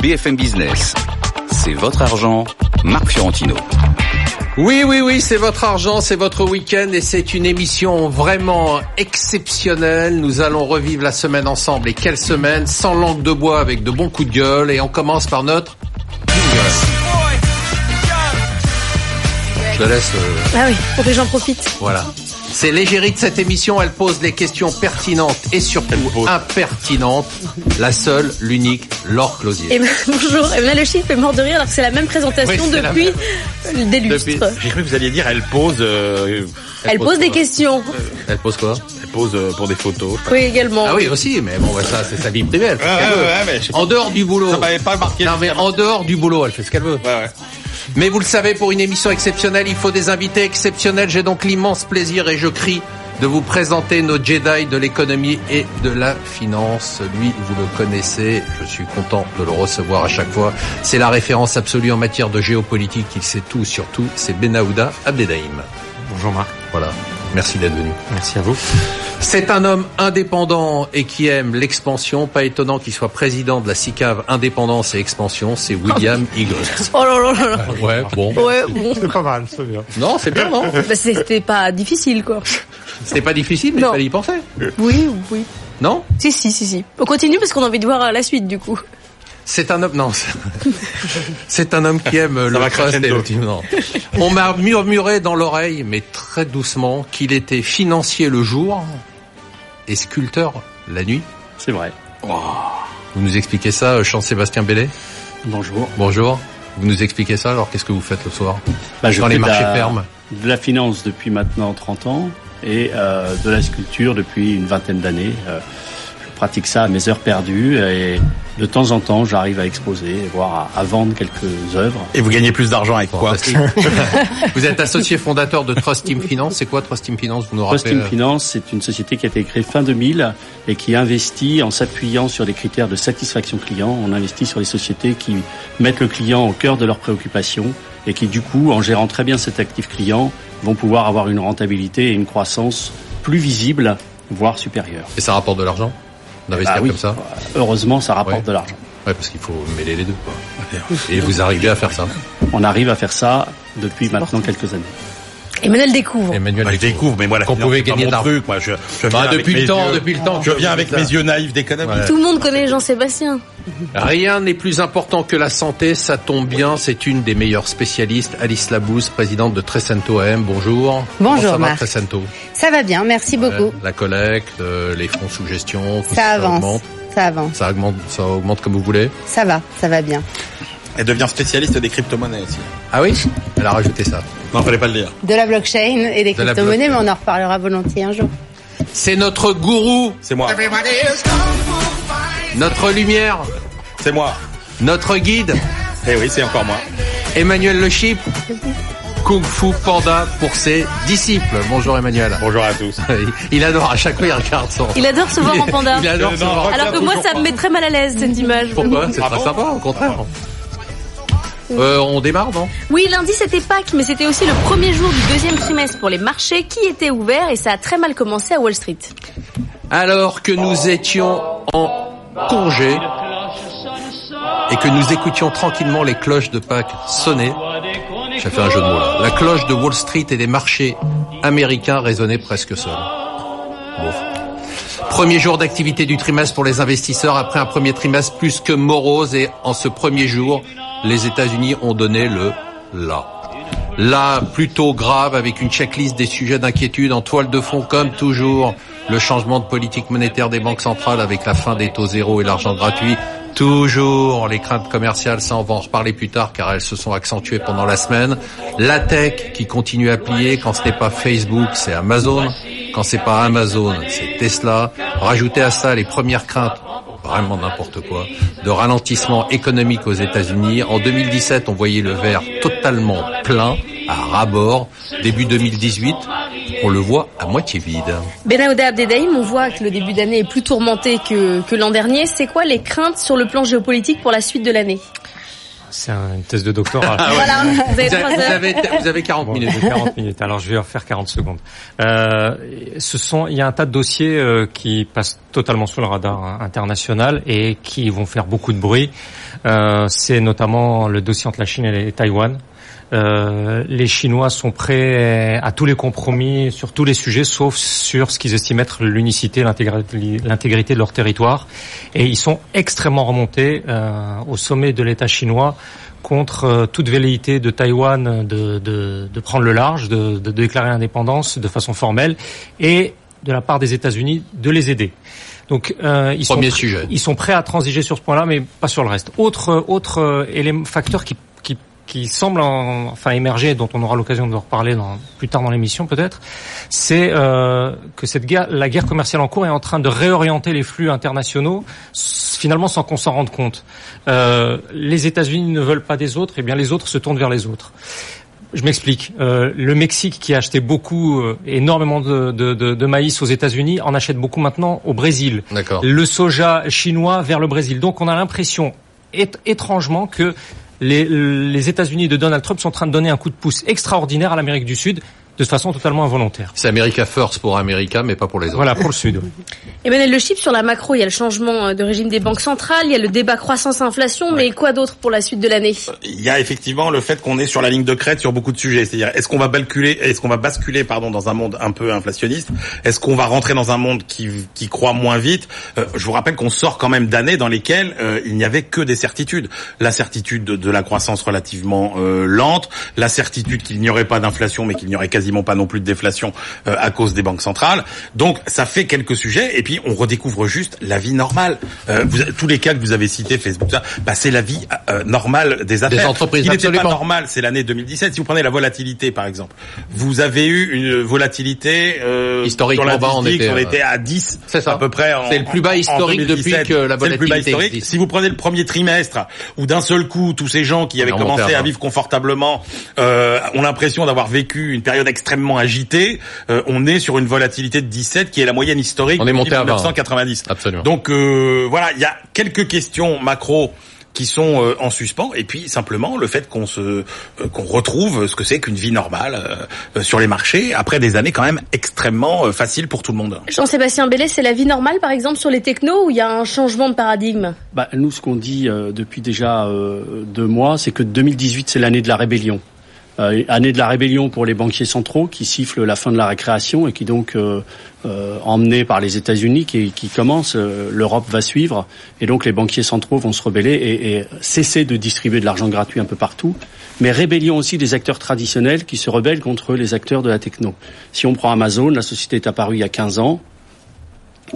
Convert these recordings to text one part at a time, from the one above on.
BFM Business. C'est votre argent, Marc Fiorentino. Oui, oui, oui, c'est votre argent, c'est votre week-end et c'est une émission vraiment exceptionnelle. Nous allons revivre la semaine ensemble. Et quelle semaine Sans langue de bois avec de bons coups de gueule. Et on commence par notre Je te laisse. euh, Ah oui, pour que j'en profite. Voilà. C'est l'égérie de cette émission, elle pose des questions pertinentes et surtout impertinentes. La seule, l'unique, Laure Closier. Et ben, bonjour, et bien le chiffre est mort de rire alors que c'est la même présentation Oui, depuis même. des lustres. Depuis- J'ai cru que vous alliez dire elle pose, euh, Elle pose des questions. Elle pose quoi pose euh, pour des photos. Oui, également. Ah oui, aussi, mais bon, bah, ça, c'est sa vie privée. Elle fait ce Ouais, qu'elle ouais, veut. ouais, mais je sais pas. En dehors du boulot. Ça m'avait pas marqué. Non, mais en dehors du boulot, elle fait ce qu'elle veut. Ouais, ouais. Mais vous le savez, pour une émission exceptionnelle, il faut des invités exceptionnels. J'ai donc l'immense plaisir et je crie de vous présenter nos Jedi de l'économie et de la finance. Lui, vous le connaissez. Je suis content de le recevoir à chaque fois. C'est la référence absolue en matière de géopolitique. Il sait tout sur tout. C'est Benahouda Abdedaïm. Bonjour Marc. Voilà. Merci d'être venu. Merci à vous. C'est un homme indépendant et qui aime l'expansion. Pas étonnant qu'il soit président de la SICAV Indépendance et Expansion. C'est William Eagles. Oh là là là là. Ouais, bon. Ouais, bon. C'est pas mal, c'est bien. Non, c'est bien, non Bah, c'était pas difficile, quoi. C'était pas difficile, mais il fallait y penser. Oui, oui. Non Si, si, si, si. On continue parce qu'on a envie de voir la suite, du coup. C'est un homme, non. c'est- un homme qui aime le et non. On m'a murmuré dans l'oreille, mais très doucement, qu'il était financier le jour et sculpteur la nuit. C'est vrai. Vous nous expliquez ça, euh, Jean-Sébastien Bellet? Bonjour. Bonjour. Vous nous expliquez ça, alors qu'est-ce que vous faites le soir? Bah, je Dans les fais de marchés la- fermes. De la finance depuis maintenant 30 ans et euh, de la sculpture depuis une vingtaine d'années. Euh, pratique ça à mes heures perdues et de temps en temps j'arrive à exposer, voire à, à vendre quelques œuvres. Et vous gagnez plus d'argent avec quoi vous êtes associé fondateur de Trust Team Finance. C'est quoi Trust Team Finance Vous nous Trust rappelez Team euh, Finance, c'est une société qui a été créée fin 2000 et qui investit en s'appuyant sur les critères de satisfaction client. On investit sur les sociétés qui mettent le client au cœur de leurs préoccupations et qui, du coup, en gérant très bien cet actif client, vont pouvoir avoir une rentabilité et une croissance plus visible, voire supérieure. Et ça rapporte de l'argent D'investir Bah oui, comme ça Heureusement, ça rapporte Ouais. de l'argent. Ouais, parce qu'il faut mêler les deux. Quoi. Et vous arrivez à faire ça On arrive à faire ça depuis maintenant quelques années. Emmanuel découvre. Emmanuel Bah, je découvre, mais moi la Qu'on pouvait gagner mon truc. Moi, je, je viens Bah, depuis le temps, yeux- depuis le temps. Je viens avec mes ça. yeux naïfs d'économie. Ouais. Tout le monde connaît Jean-Sébastien. Rien n'est plus important que la santé, ça tombe bien, c'est une des meilleures spécialistes, Alice Labouze, présidente de Trecento AM. Bonjour. Bonjour, Comment ça va, Marc. Trecento Ça va bien, merci beaucoup. Ouais, La collecte, euh, les fonds sous gestion, tout ça avance, augmente. ça avance. Ça augmente, ça augmente comme vous voulez. Ça va, ça va bien. Elle devient spécialiste des crypto-monnaies aussi. Ah oui? Elle a rajouté ça. Non, fallait pas le dire. De la blockchain et des De crypto-monnaies, mais on en reparlera volontiers un jour. C'est notre gourou, C'est moi. notre lumière, C'est moi. notre guide, Eh oui, c'est encore moi. Emmanuel Le Chip, Kung Fu Panda pour ses disciples. Bonjour Emmanuel. Bonjour à tous. Il adore, à chaque fois il regarde son... Il adore se voir en panda. Il adore Euh, se non, voir en Alors que moi, ça me met très mal à l'aise, cette image. Pourquoi? C'est Ah très bon? sympa, au contraire. Euh, on démarre, non? Oui, lundi c'était Pâques, mais c'était aussi le premier jour du deuxième trimestre pour les marchés qui étaient ouverts et ça a très mal commencé à Wall Street. Alors que nous étions en congé et que nous écoutions tranquillement les cloches de Pâques sonner, j'ai fait un jeu de mots là, la cloche de Wall Street et des marchés américains résonnait presque seule. Bon. Premier jour d'activité du trimestre pour les investisseurs après un premier trimestre plus que morose et en ce premier jour, les États-Unis ont donné le là. Là, plutôt grave, avec une checklist des sujets d'inquiétude en toile de fond, comme toujours, le changement de politique monétaire des banques centrales avec la fin des taux zéro et l'argent gratuit. Toujours les craintes commerciales, ça on va en reparler plus tard car elles se sont accentuées pendant la semaine. La tech qui continue à plier, quand ce n'est pas Facebook, c'est Amazon. Quand c'est pas Amazon, c'est Tesla. Rajoutez à ça les premières craintes vraiment n'importe quoi, de ralentissement économique aux États-Unis. En 2017, on voyait le verre totalement plein, à ras-bord. Début 2018, on le voit à moitié vide. Benahouda Abdedaïm, on voit que le début d'année est plus tourmenté que l'an dernier. C'est quoi les craintes sur le plan géopolitique pour la suite de l'année? C'est un- une thèse de doctorat. Voilà, vous avez Vous trois avez, vous heures. avez, vous avez 40 Bon, minutes. j'ai 40 minutes. Alors je vais en faire 40 secondes. Euh, ce sont, il y a un tas de dossiers euh, qui passent totalement sous le radar hein, international et qui vont faire beaucoup de bruit. Euh, c'est notamment le dossier entre la Chine et Taïwan. Euh, les Chinois sont prêts à tous les compromis sur tous les sujets, sauf sur ce qu'ils estiment être l'unicité, l'intégrité de leur territoire. Et ils sont extrêmement remontés euh, au sommet de l'État chinois contre euh, toute velléité de Taïwan de, de, de prendre le large, de, de déclarer l'indépendance de façon formelle, et de la part des États-Unis de les aider. Donc euh, ils Premier sont sujet. ils sont prêts à transiger sur ce point-là, mais pas sur le reste. Autre autre euh, élément facteur qui qui semble en- enfin émerger, dont on aura l'occasion de reparler dans, plus tard dans l'émission peut-être, c'est euh, que cette guerre, la guerre commerciale en cours est en train de réorienter les flux internationaux, finalement sans qu'on s'en rende compte. Euh, les États-Unis ne veulent pas des autres, et bien les autres se tournent vers les autres. Je m'explique. Euh, le Mexique, qui a acheté beaucoup, euh, énormément de, de, de, maïs aux États-Unis, en achète beaucoup maintenant au Brésil. D'accord. Le soja chinois vers le Brésil. Donc on a l'impression, ét- étrangement, que les, États-Unis de Donald Trump sont en train de donner un coup de pouce extraordinaire à l'Amérique du Sud de façon totalement involontaire. C'est America First pour America, mais pas pour les autres. Voilà pour le Sud. Emmanuel Le Chip, sur la macro, il y a le changement euh, de régime des banques centrales, il y a le débat croissance-inflation, mais quoi d'autre pour la suite de l'année? Il y a effectivement le fait qu'on est sur la ligne de crête sur beaucoup de sujets. C'est-à-dire, est-ce qu'on va basculer, est-ce qu'on va basculer, pardon, dans un monde un peu inflationniste? Est-ce qu'on va rentrer dans un monde qui, qui croît moins vite? Euh, Je vous rappelle qu'on sort quand même d'années dans lesquelles euh, il n'y avait que des certitudes. La certitude de, de la croissance relativement euh, lente, la certitude qu'il n'y aurait pas d'inflation, mais qu'il n'y aurait quasiment pas non plus de déflation euh, à cause des banques centrales. Donc, ça fait quelques sujets, et puis on redécouvre juste la vie normale. Euh, vous, tous les cas que vous avez cités, Facebook, ça, bah, c'est la vie euh, normale des affaires. entreprises, Ce qui n'était pas normal, c'est l'année 2017. Si vous prenez la volatilité, par exemple, vous avez eu une volatilité euh, Historiquement sur bas, on était, on euh, était à 10 C'est ça. à peu près. C'est le plus bas historique 2017. depuis que la C'est le plus bas volatilité historique. existe. Si vous prenez le premier trimestre, où d'un seul coup, tous ces gens qui avaient commencé à vingt. vivre confortablement euh, ont l'impression d'avoir vécu une période extrêmement agitée, euh, on est sur une volatilité de 17 qui est la moyenne historique On est depuis monté à 20. 1990. Absolument. Donc euh, voilà, il y a quelques questions macro qui sont euh, en suspens et puis simplement le fait qu'on se euh, qu'on retrouve ce que c'est qu'une vie normale sur les marchés après des années quand même extrêmement euh, faciles pour tout le monde. Jean-Sébastien Bellet, c'est la vie normale, par exemple, sur les technos, où il y a un changement de paradigme? Bah, nous, ce qu'on dit euh, depuis déjà euh, deux mois, c'est que 2018, c'est l'année de la rébellion. Euh, année de la rébellion pour les banquiers centraux qui sifflent la fin de la récréation et qui donc, euh, euh, emmenés par les États-Unis, qui, qui commencent, euh, l'Europe va suivre et donc les banquiers centraux vont se rebeller et, et cesser de distribuer de l'argent gratuit un peu partout. Mais rébellion aussi des acteurs traditionnels qui se rebellent contre les acteurs de la techno. Si on prend Amazon, la société est apparue il y a 15 ans.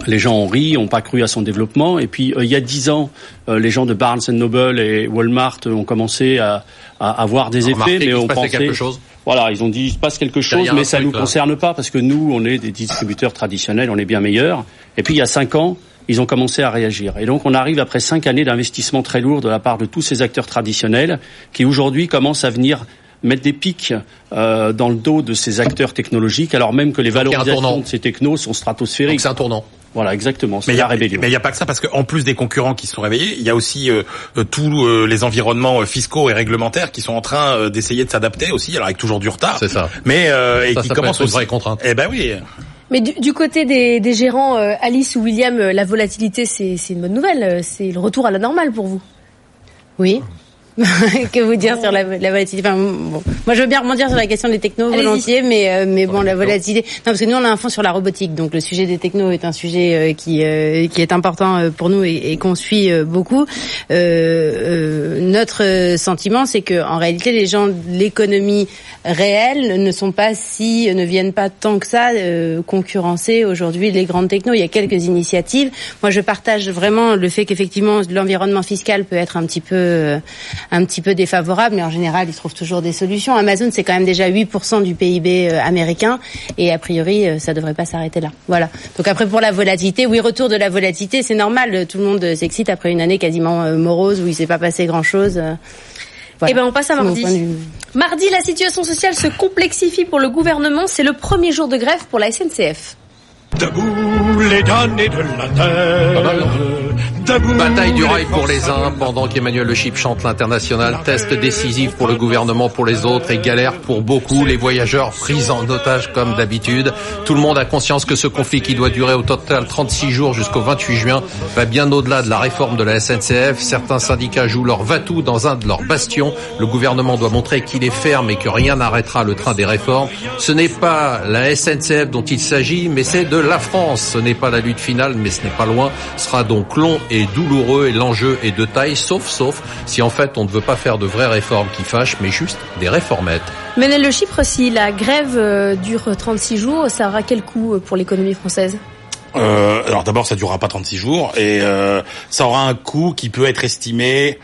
Les gens ont ri, ont pas cru à son développement. Et puis, euh, il y a dix ans, euh, les gens de Barnes Noble et Walmart ont commencé à, à avoir des effets, mais on pensait. quelque chose. Voilà, ils ont dit il se passe quelque chose, mais ça truc, nous là. concerne pas parce que nous, on est des distributeurs traditionnels, on est bien meilleurs. Et puis, il y a cinq ans, ils ont commencé à réagir. Et donc, on arrive après cinq années d'investissement très lourd de la part de tous ces acteurs traditionnels qui aujourd'hui commencent à venir mettre des pics euh, dans le dos de ces acteurs technologiques, alors même que les valorisations de ces technos sont stratosphériques. c'est un tournant. Voilà, exactement. Mais il y a, rébellion. mais il y a pas que ça parce qu'en plus des concurrents qui se sont réveillés, il y a aussi euh, euh, tous euh, les environnements fiscaux et réglementaires qui sont en train euh, d'essayer de s'adapter aussi, alors avec toujours du retard. C'est ça. Mais euh, et Ça, qui ça commencent une aussi. vraie contrainte. Eh ben oui. Mais du, du côté des, des gérants, euh, Alice ou William, euh, la volatilité, c'est c'est une bonne nouvelle. euh, C'est le retour à la normale pour vous. Oui. que vous dire sur la, la volatilité? Enfin, bon. Moi, je veux bien rebondir sur la question des technos volontiers, mais euh, mais bon, la volatilité. Non, parce que nous, on a un fonds sur la robotique, donc le sujet des technos est un sujet euh, qui euh, qui est important euh, pour nous et, et qu'on suit euh, beaucoup. Euh, euh, notre sentiment, c'est que en réalité, les gens de l'économie réelle ne sont pas si ne viennent pas tant que ça euh, concurrencer aujourd'hui les grandes technos. Il y a quelques initiatives. Moi, je partage vraiment le fait qu'effectivement l'environnement fiscal peut être un petit peu euh, un petit peu défavorable, mais en général, ils trouvent toujours des solutions. Amazon, c'est quand même déjà 8% du PIB euh, américain, et a priori, euh, ça devrait pas s'arrêter là. Voilà. Donc après, pour la volatilité, oui, retour de la volatilité, c'est normal. euh, Tout le monde s'excite après une année quasiment morose où il s'est pas passé grand-chose. voilà. Eh ben, on passe à mardi. Mardi, la situation sociale se complexifie pour le gouvernement. C'est le premier jour de grève pour la SNCF. Debout les damnés de la terre, Bataille du rail pour les uns, pendant qu'Emmanuel Le Chip chante l'international, test décisif pour le gouvernement, pour les autres, et galère pour beaucoup, les voyageurs pris en otage comme d'habitude. Tout le monde a conscience que ce conflit qui doit durer au total 36 jours jusqu'au 28 juin va bien au-delà de la réforme de la SNCF. Certains syndicats jouent leur va-tout dans un de leurs bastions. Le gouvernement doit montrer qu'il est ferme et que rien n'arrêtera le train des réformes. Ce n'est pas la SNCF dont il s'agit, mais c'est de la France. Ce n'est pas la lutte finale, mais ce n'est pas loin. Ce sera donc long et douloureux et l'enjeu est de taille, sauf, sauf, si en fait on ne veut pas faire de vraies réformes qui fâchent, mais juste des réformettes. Menel Le Chypre, si la grève euh, dure 36 jours, ça aura quel coût euh, pour l'économie française? Euh, alors d'abord, ça durera pas 36 jours et euh, ça aura un coût qui peut être estimé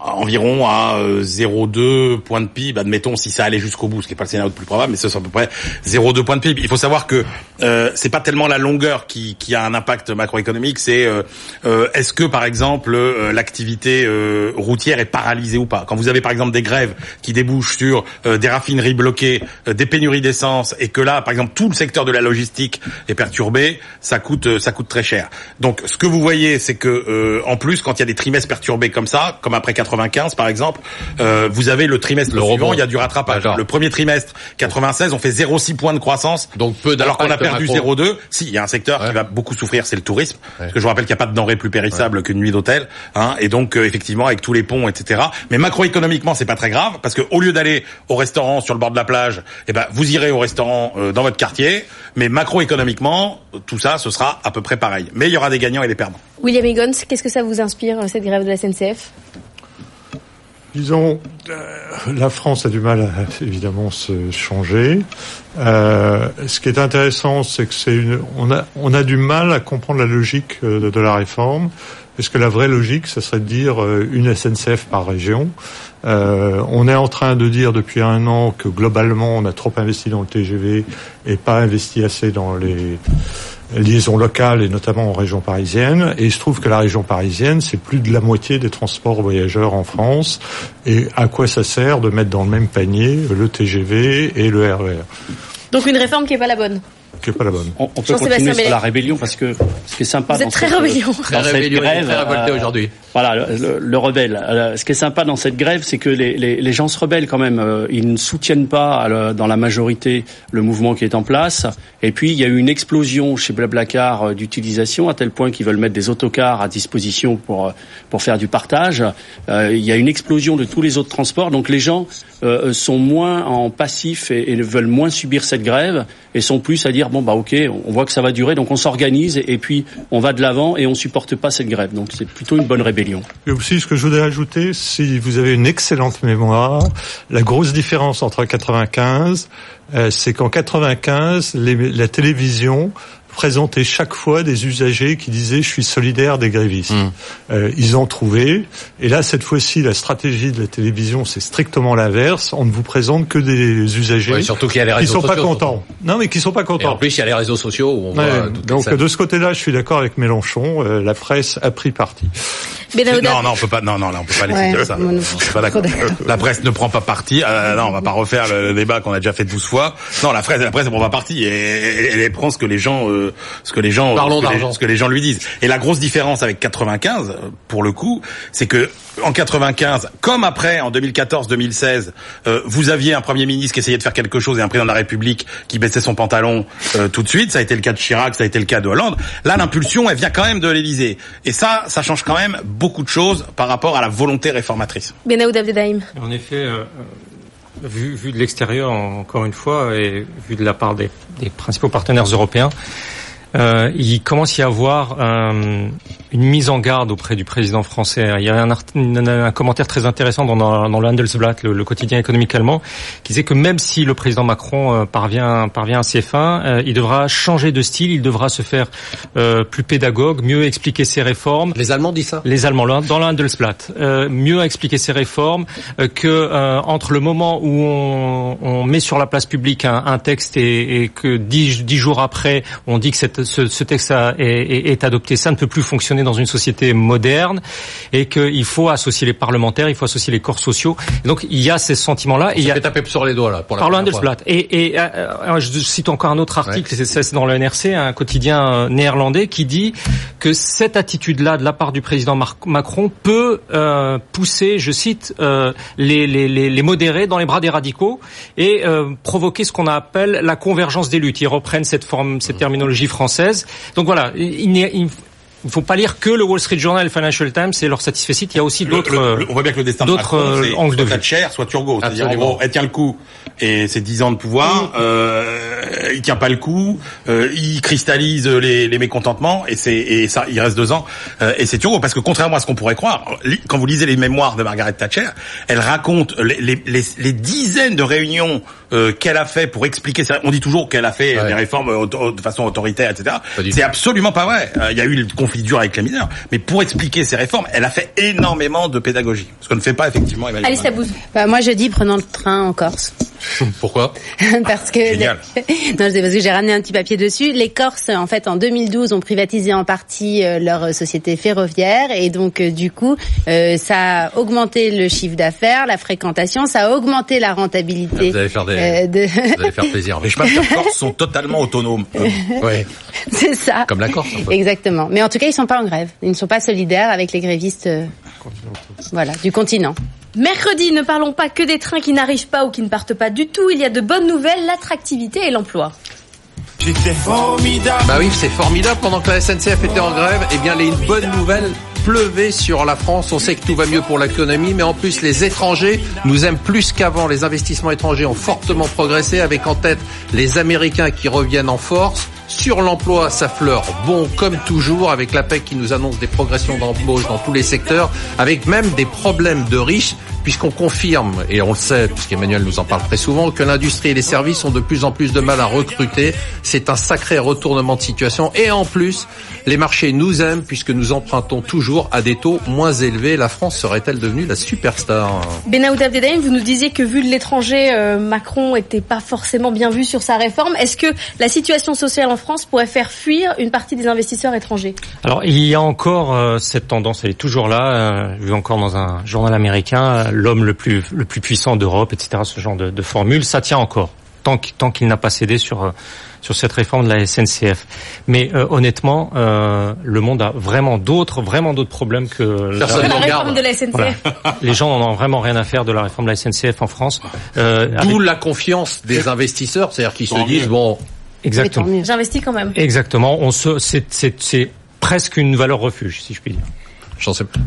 environ à euh, 0,2 points de PIB, admettons si ça allait jusqu'au bout, ce qui est pas le scénario le plus probable, mais c'est à peu près 0,2 points de PIB. Il faut savoir que euh, c'est pas tellement la longueur qui, qui a un impact macroéconomique, c'est euh, euh, est-ce que par exemple euh, l'activité euh, routière est paralysée ou pas? Quand vous avez par exemple des grèves qui débouchent sur euh, des raffineries bloquées, euh, des pénuries d'essence, et que là par exemple tout le secteur de la logistique est perturbé, ça coûte euh, ça coûte très cher. Donc ce que vous voyez, c'est que euh, en plus quand il y a des trimestres perturbés comme ça, comme après 95 par exemple, euh, vous avez le trimestre Le suivant, il y a du rattrapage. D'accord. Le premier trimestre 96, on fait 0,6 points de croissance. Donc peu alors qu'on a perdu macro. 0,2. Si, il y a un secteur Ouais. qui va beaucoup souffrir, c'est le tourisme. Ouais. Parce que je vous rappelle qu'il n'y a pas de denrées plus périssables qu'une nuit d'hôtel. Hein, et donc, euh, effectivement, avec tous les ponts, etc. Mais macroéconomiquement, c'est pas très grave parce que au lieu d'aller au restaurant sur le bord de la plage, eh ben, vous irez au restaurant euh, dans votre quartier. Mais macroéconomiquement, tout ça, ce sera à peu près pareil. Mais il y aura des gagnants et des perdants. William Higgins, qu'est-ce que ça vous inspire, euh, cette grève de la SNCF Disons, euh, la France a du mal à évidemment se changer. Euh, ce qui est intéressant, c'est que c'est une, on a, on a du mal à comprendre la logique euh, de, la réforme. Parce que la vraie logique, ça serait de dire une SNCF par région? On est en train de dire depuis un an que globalement, on a trop investi dans le TGV et pas investi assez dans les liaisons locales et notamment en région parisienne. Et il se trouve que la région parisienne, c'est plus de la moitié des transports voyageurs en France. Et à quoi ça sert de mettre dans le même panier le TGV et le RER Donc une réforme qui est pas la bonne. qui est pas la bonne. On, on peut continuer sur la rébellion parce que ce qui est sympa Vous dans êtes très cette- rébellion. Dans cette rébellion, est grève, très révolté euh, aujourd'hui. Voilà, le, le- le rebelle. Euh, ce qui est sympa dans cette grève, c'est que les, les, les gens se rebellent quand même. Euh, Ils ne soutiennent pas euh, dans la majorité le mouvement qui est en place. Et puis, il y a eu une explosion chez Blablacar d'utilisation, à tel point qu'ils veulent mettre des autocars à disposition pour, pour faire du partage. Euh, il y a une explosion de tous les autres transports. Donc, les gens euh, sont moins en passif et, et veulent moins subir cette grève et sont plus à dire, bon, bah ok, on voit que ça va durer, donc on s'organise et, et puis on va de l'avant et on supporte pas cette grève. Donc, c'est plutôt une bonne rébellion. Et aussi, ce que je voudrais ajouter, si vous avez une excellente mémoire, la grosse différence entre 95, euh, c'est qu'en 95, les- la télévision présentait chaque fois des usagers qui disaient je suis solidaire des grévistes. Euh, ils ont trouvé. Et là, cette fois-ci, la stratégie de la télévision, c'est strictement l'inverse. On ne vous présente que des usagers Ouais, surtout qu'il y a les qui réseaux sont pas contents. Non, mais qui sont pas Et en contents. plus, il y a les réseaux sociaux où on Ouais, voit toutes les donc de ce côté-là, je suis d'accord avec Mélenchon. euh, la presse a pris parti. Non, non, on peut pas. Non, non, là, on peut pas laisser Ouais, dire ça. non Je plus. suis pas d'accord. La presse ne prend pas parti. Euh, non, on va pas refaire le, le débat qu'on a déjà fait 12 fois. Non, la presse, la presse ne prend pas parti. Et elle, elle prend ce que les gens, euh, ce que les gens, Parlons ce que les- d'argent. ce que les gens lui disent. Et la grosse différence avec 95, euh, pour le coup, c'est que en 95, comme après en 2014-2016, euh, vous aviez un premier ministre qui essayait de faire quelque chose et un président de la République qui baissait son pantalon euh, tout de suite. Ça a été le cas de Chirac, ça a été le cas de Hollande. Là, l'impulsion, elle vient quand même de l'Élysée. Et ça, ça change quand même beaucoup de choses par rapport à la volonté réformatrice. Benahouda Abdelhaim. En effet, euh, euh, vu, vu de l'extérieur, encore une fois, et vu de la part des, des principaux partenaires européens, euh, il commence à y avoir euh, une mise en garde auprès du président français. Il y a un, un- un commentaire très intéressant dans, dans, dans le Handelsblatt, le, le quotidien économique allemand, qui disait que même si le président Macron euh, parvient, parvient à ses fins, euh, il devra changer de style, il devra se faire euh, plus pédagogue, mieux expliquer ses réformes. Les Allemands disent ça? Les Allemands, dans le Handelsblatt, euh, mieux expliquer ces réformes euh, que euh, entre le moment où on, on met sur la place publique un, un texte et, et que dix, dix jours après, on dit que cette cette, ce, ce, texte a, est, est, adopté, ça ne peut plus fonctionner dans une société moderne et qu'il faut associer les parlementaires, il faut associer les corps sociaux. Et donc il y a ces sentiments-là. Il y a taper sur les doigts là. Pour la par Handelsblatt. Et, et euh, je cite encore un autre article, c'est dans le NRC, un quotidien euh, néerlandais, qui dit que cette attitude-là de la part du président Macron peut euh, pousser, je cite, euh, les, les, les, modérés dans les bras des radicaux et euh, provoquer ce qu'on appelle la convergence des luttes. Ils reprennent cette forme, cette terminologie française. Donc voilà, il, il, il ne faut pas lire que le Wall Street Journal et le Financial Times et leur satisfait Il y a aussi d'autres. On voit bien que le destin d'autres euh, angles de vue. Thatcher, soit Turgot. C'est-à-dire, elle tient le coup et c'est 10 ans de pouvoir. Mm. Euh, il tient pas le coup. Euh, il cristallise les, les mécontentements et c'est et ça, il reste deux ans. Euh, et c'est Turgot parce que contrairement à ce qu'on pourrait croire, quand vous lisez les mémoires de Margaret Thatcher, elle raconte les, les, les, les dizaines de réunions euh, qu'elle a fait pour expliquer. On dit toujours qu'elle a fait des réformes de façon autoritaire, etc. C'est absolument pas vrai. Il y a eu le conflit dur avec les mineurs, mais pour expliquer ces réformes, elle a fait énormément de pédagogie, ce qu'on ne fait pas effectivement. Alice bah, moi, je dis prenons le train en Corse. Pourquoi Parce que non, c'est parce que j'ai ramené un petit papier dessus. Les Corses, en fait, en 2012, ont privatisé en partie euh, leur société ferroviaire et donc euh, du coup, euh, ça a augmenté le chiffre d'affaires, la fréquentation, ça a augmenté la rentabilité. Vous allez faire, des... de... vous allez faire plaisir. Mais je pense que les Corses sont totalement autonomes. ouais. C'est ça. Comme la Corse. Exactement. Mais en tout cas, ils sont pas en grève. Ils ne sont pas solidaires avec les grévistes. Voilà, du continent. Mercredi, ne parlons pas que des trains qui n'arrivent pas ou qui ne partent pas du tout. Il y a de bonnes nouvelles, l'attractivité et l'emploi. Bah oui, c'est formidable. Pendant que la SNCF était en grève, eh bien, les bonnes nouvelles pleuvaient sur la France. On sait que tout va mieux pour l'économie, mais en plus, les étrangers nous aiment plus qu'avant. Les investissements étrangers ont fortement progressé, avec en tête les Américains qui reviennent en force. Sur l'emploi, ça fleure bon comme toujours avec l'APEC qui nous annonce des progressions d'embauche dans tous les secteurs, avec même des problèmes de riches puisqu'on confirme, et on le sait, puisqu'Emmanuel nous en parle très souvent, que l'industrie et les services ont de plus en plus de mal à recruter. C'est un sacré retournement de situation. Et en plus, les marchés nous aiment puisque nous empruntons toujours à des taux moins élevés. La France serait-elle devenue la superstar Benaoud Abdedaïm, vous nous disiez que vu de l'étranger, euh, Macron était pas forcément bien vu sur sa réforme. Est-ce que la situation sociale en France pourrait faire fuir une partie des investisseurs étrangers? Alors, il y a encore euh, cette tendance, elle est toujours là. Euh, vu encore dans un journal américain, l'homme le plus, le plus puissant d'Europe, etc., ce genre de, de formule, ça tient encore, tant qu'il n'a pas cédé sur, euh, sur cette réforme de la SNCF. Mais euh, honnêtement, euh, le monde a vraiment d'autres, vraiment d'autres problèmes que la, réforme de la SNCF. Les gens n'en ont vraiment rien à faire de la réforme de la SNCF en France. Euh, D'où la confiance des investisseurs, c'est-à-dire qu'ils se disent bon. Exactement. J'investis quand même. Exactement. On se, c'est presque une valeur refuge, si je puis dire. J'en sais pas.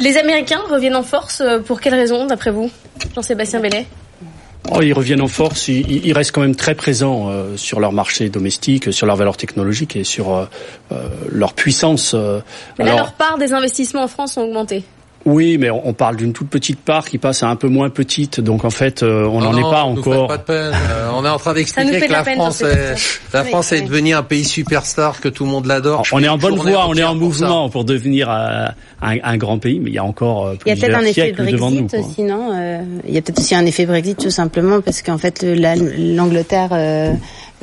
Les Américains reviennent en force euh, pour quelles raisons, d'après vous, Jean-Sébastien Bellet? Oh, ils reviennent en force. Ils, restent quand même très présents euh, sur leur marché domestique, sur leur valeur technologique et sur euh, leur puissance. Mais là, leur part des investissements en France ont augmenté. Oui, mais on parle d'une toute petite part qui passe à un peu moins petite, donc en fait, euh, on n'en est pas encore. Pas de peine. Euh, on est en train d'expliquer que la, France, est, la France est devenue un pays superstar, que tout le monde l'adore. On est en bonne voie, on est en mouvement pour, devenir euh, un, un, grand pays, mais il y a encore il y a peut-être un effet Brexit aussi, non Il y a peut-être aussi un effet Brexit tout simplement parce qu'en fait l'Angleterre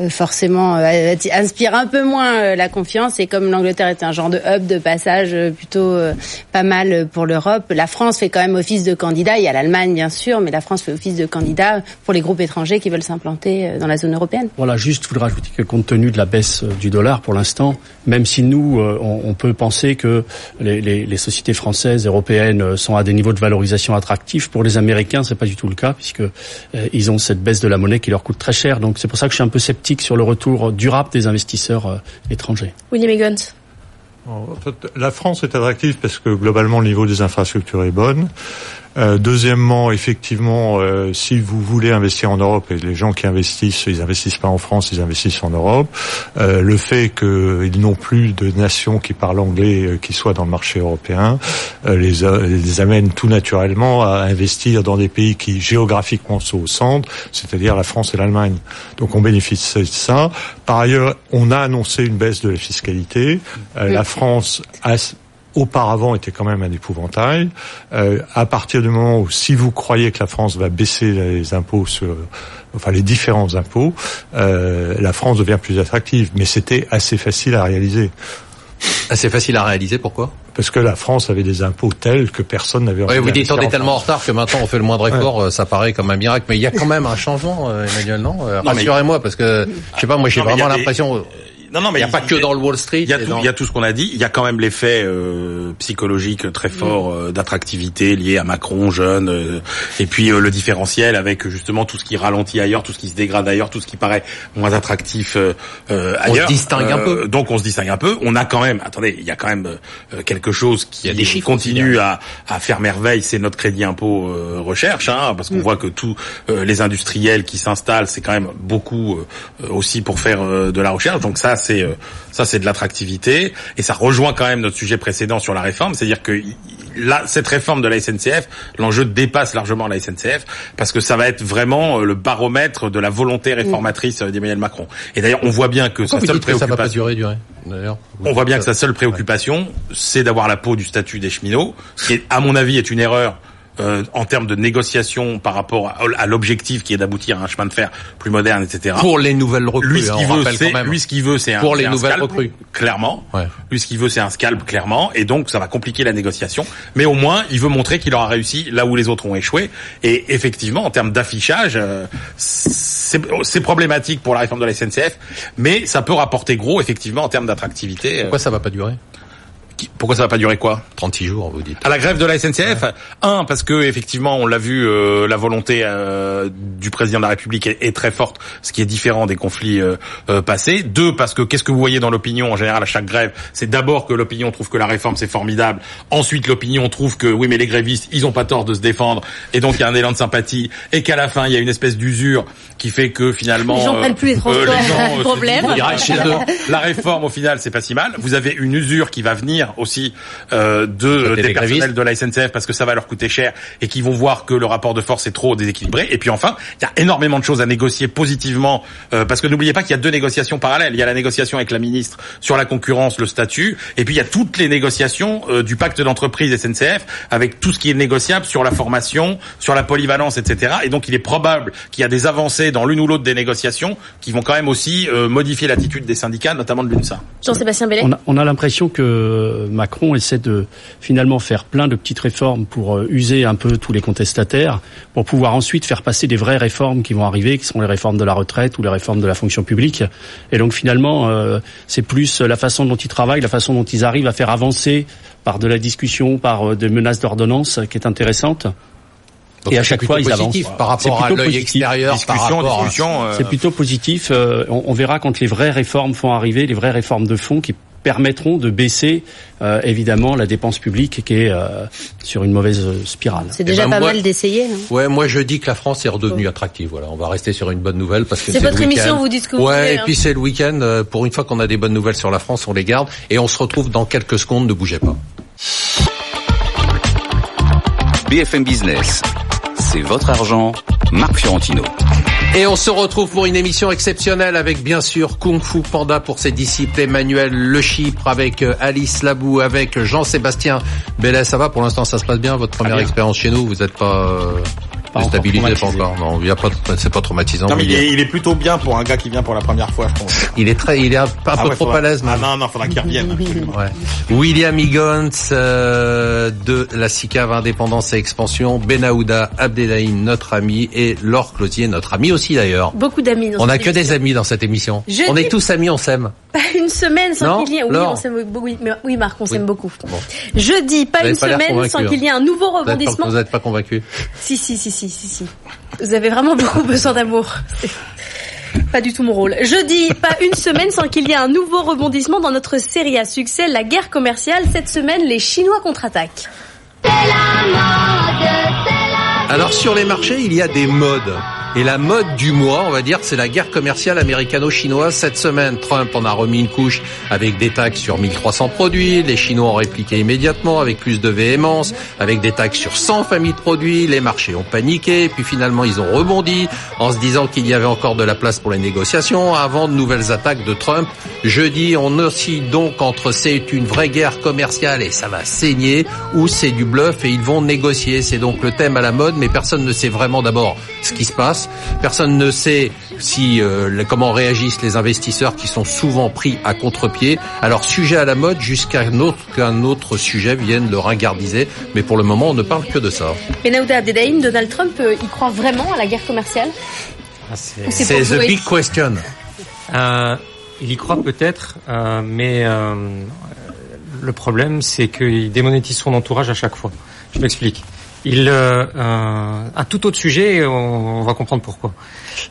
forcément euh, inspire un peu moins euh, la confiance. Et comme l'Angleterre est un genre de hub de passage plutôt pas mal pour l'Europe, la France fait quand même office de candidat. Il y a l'Allemagne bien sûr, mais la France fait office de candidat pour les groupes étrangers qui veulent s'implanter dans la zone européenne. Voilà, juste je voudrais rajouter que compte tenu de la baisse du dollar pour l'instant, même si nous on, peut penser que les, sociétés françaises, européennes sont à des niveaux de valorisation attractifs, pour les Américains c'est pas du tout le cas puisque ils ont cette baisse de la monnaie qui leur coûte très cher. Donc c'est pour ça que je suis un peu sceptique sur le retour durable des investisseurs euh, étrangers. William Eggons. La France est attractive parce que globalement le niveau des infrastructures est bon. Euh, deuxièmement, effectivement, euh, si vous voulez investir en Europe, et les gens qui investissent, ils investissent pas en France, ils investissent en Europe, euh, le fait qu'ils n'ont plus de nations qui parlent anglais qui soient dans le marché européen, les, les amène tout naturellement à investir dans des pays qui géographiquement sont au centre, c'est-à-dire la France et l'Allemagne. Donc on bénéficie de ça. Par ailleurs, on a annoncé une baisse de la fiscalité. la France a auparavant était quand même un épouvantail. Euh, à partir du moment où, si vous croyez que la France va baisser les impôts sur, enfin les différents impôts, euh, la France devient plus attractive. Mais c'était assez facile à réaliser. Assez facile à réaliser, pourquoi? Parce que la France avait des impôts tels que personne n'avait. Oui, vous dites on est tellement en retard que maintenant on fait le moindre effort, ouais. ça paraît comme un miracle. Mais il y a quand même un changement, Emmanuel, non, non Rassurez-moi, parce que je sais pas, moi j'ai vraiment l'impression. Non, non, mais il n'y a pas que dans le Wall Street. Il y a, tout, dans... il y a tout ce qu'on a dit. Il y a quand même l'effet euh, psychologique très fort euh, d'attractivité lié à Macron jeune, euh, et puis le différentiel avec justement tout ce qui ralentit ailleurs, tout ce qui se dégrade ailleurs, tout ce qui paraît moins attractif ailleurs. On se distingue un peu. Donc on se distingue un peu. On a quand même, attendez, il y a quand même quelque chose qui, il y a des chiffres continue à, à, faire merveille. C'est notre crédit impôt recherche, hein, parce qu'on mm. voit que tous les industriels qui s'installent, c'est quand même beaucoup aussi pour faire de la recherche. Donc ça c'est ça c'est de l'attractivité et ça rejoint quand même notre sujet précédent sur la réforme, c'est-à-dire que là cette réforme de la SNCF, l'enjeu dépasse largement la SNCF parce que ça va être vraiment le baromètre de la volonté réformatrice d'Emmanuel Macron. Et d'ailleurs, on voit bien que Pourquoi sa seule préoccupation, ça va pas durer, durer. On voit bien que sa seule préoccupation, c'est d'avoir la peau du statut des cheminots, ce qui, est, à mon avis, est une erreur euh, en termes de négociation par rapport à, à l'objectif qui est d'aboutir à un chemin de fer plus moderne, etc. Pour les nouvelles recrues, lui ce qu'il veut, c'est lui ce qu'il veut, c'est pour un, les un nouvelles scalp, recrues, clairement. Ouais. Lui ce qu'il veut, c'est un scalp, clairement, et donc ça va compliquer la négociation. Mais au moins, il veut montrer qu'il aura réussi là où les autres ont échoué. Et effectivement, en termes d'affichage, euh, c'est problématique pour la réforme de la SNCF, mais ça peut rapporter gros effectivement en termes d'attractivité. Pourquoi ça va pas durer? Pourquoi ça va pas durer quoi 36 jours, vous dites. À la grève de la SNCF, ouais. un parce que effectivement, on l'a vu, euh, la volonté euh, du président de la République est, est, très forte, ce qui est différent des conflits euh, passés. Deux parce que qu'est-ce que vous voyez dans l'opinion en général à chaque grève? C'est d'abord que l'opinion trouve que la réforme c'est formidable. Ensuite, l'opinion trouve que oui, mais les grévistes, ils ont pas tort de se défendre, et donc il y a un élan de sympathie, et qu'à la fin, il y a une espèce d'usure qui fait que finalement, les gens prennent plus les transports. les gens, problème. la réforme au final, c'est pas si mal. Vous avez une usure qui va venir aussi euh, de des, des personnels de la SNCF parce que ça va leur coûter cher et qui vont voir que le rapport de force est trop déséquilibré. Et puis enfin, il y a énormément de choses à négocier positivement euh, parce que n'oubliez pas qu'il y a deux négociations parallèles. Il y a la négociation avec la ministre sur la concurrence, le statut, et puis il y a toutes les négociations euh, du pacte d'entreprise SNCF avec tout ce qui est négociable sur la formation, sur la polyvalence, etc. Et donc il est probable qu'il y a des avancées dans l'une ou l'autre des négociations qui vont quand même aussi euh, modifier l'attitude des syndicats, notamment de l'UNSA. Jean-Sébastien Bellet. On a, on a l'impression que Macron essaie de finalement faire plein de petites réformes pour euh, user un peu tous les contestataires, pour pouvoir ensuite faire passer des vraies réformes qui vont arriver, qui sont les réformes de la retraite ou les réformes de la fonction publique. Et donc finalement, euh, c'est plus la façon dont ils travaillent, la façon dont ils arrivent à faire avancer par de la discussion, par euh, des menaces d'ordonnance, qui est intéressante. Donc et à chaque fois, ils avancent. Par rapport à l'œil extérieur, discussion, euh... c'est plutôt positif. Euh, on, on, verra quand les vraies réformes vont arriver, les vraies réformes de fond qui permettront de baisser euh, évidemment la dépense publique qui est euh, sur une mauvaise spirale. C'est déjà ben, pas moi, mal d'essayer. Hein. Ouais, moi je dis que la France est redevenue attractive. Voilà, on va rester sur une bonne nouvelle parce que c'est votre le émission, vous dites ce que vous Ouais, voulez, et hein. puis c'est le week-end. euh, Pour une fois qu'on a des bonnes nouvelles sur la France, on les garde et on se retrouve dans quelques secondes. Ne bougez pas. BFM Business, c'est votre argent, Marc Fiorentino. Et on se retrouve pour une émission exceptionnelle avec bien sûr Kung Fu Panda pour ses disciples, Emmanuel Le Chypre avec euh, Alice Labou, avec Jean-Sébastien Bellet. Ça va pour l'instant, ça se passe bien votre première bien. expérience chez nous Vous n'êtes pas, euh, Pas encore déstabilisé pas encore Non, il y a pas, c'est pas traumatisant. Non, mais il est, il est plutôt bien pour un gars qui vient pour la première fois, je pense. il est très, il est un, un Ah peu ouais, trop faudra- à l'aise. Ah non, non, faudra qu'il revienne. absolument. Ouais. William Higgins euh, de la SICAV Indépendance et Expansion, Benahouda Abdelhaim, notre ami, et Laure Closier, notre ami aussi d'ailleurs. Beaucoup d'amis. On n'a que des amis dans cette émission. Je on dis- est tous amis, on s'aime. Pas une semaine sans qu'il y ait. Oui, on s'aime beaucoup. Oui, mais- oui, Marc, on Oui. s'aime beaucoup. Bon. Je dis pas Vous une pas semaine sans convaincu, qu'il y ait un nouveau Vous n'êtes pas, rebondissement. vous êtes pas convaincu Si, si, si, si, si, si. Vous avez vraiment beaucoup besoin d'amour. C'est Pas du tout mon rôle. Je dis pas une semaine sans qu'il y ait un nouveau rebondissement dans notre série à succès, la guerre commerciale. Cette semaine, les Chinois contre-attaquent. Alors sur les marchés, il y a des modes. Et la mode du mois, on va dire, c'est la guerre commerciale américano-chinoise. Cette semaine, Trump en a remis une couche avec des taxes sur 1300 produits. Les Chinois ont répliqué immédiatement avec plus de véhémence, avec des taxes sur 100 familles de produits. Les marchés ont paniqué, puis finalement ils ont rebondi en se disant qu'il y avait encore de la place pour les négociations avant de nouvelles attaques de Trump. Jeudi, on oscille donc entre c'est une vraie guerre commerciale et ça va saigner ou c'est du bluff et ils vont négocier. C'est donc le thème à la mode, mais personne ne sait vraiment d'abord ce qui se passe. Personne ne sait si euh, comment réagissent les investisseurs qui sont souvent pris à contre-pied. Alors sujet à la mode jusqu'à un autre qu'un autre sujet vienne le ringardiser, mais pour le moment on ne parle que de ça. Mais Naouda Abdedaïm, Donald Trump, euh, il croit vraiment à la guerre commerciale Ah, c'est- the big question. Euh, il y croit peut-être, euh, mais euh, le problème, c'est qu'il démonétise son entourage à chaque fois. Je m'explique. Il, euh, euh, un tout autre sujet, et on, va comprendre pourquoi.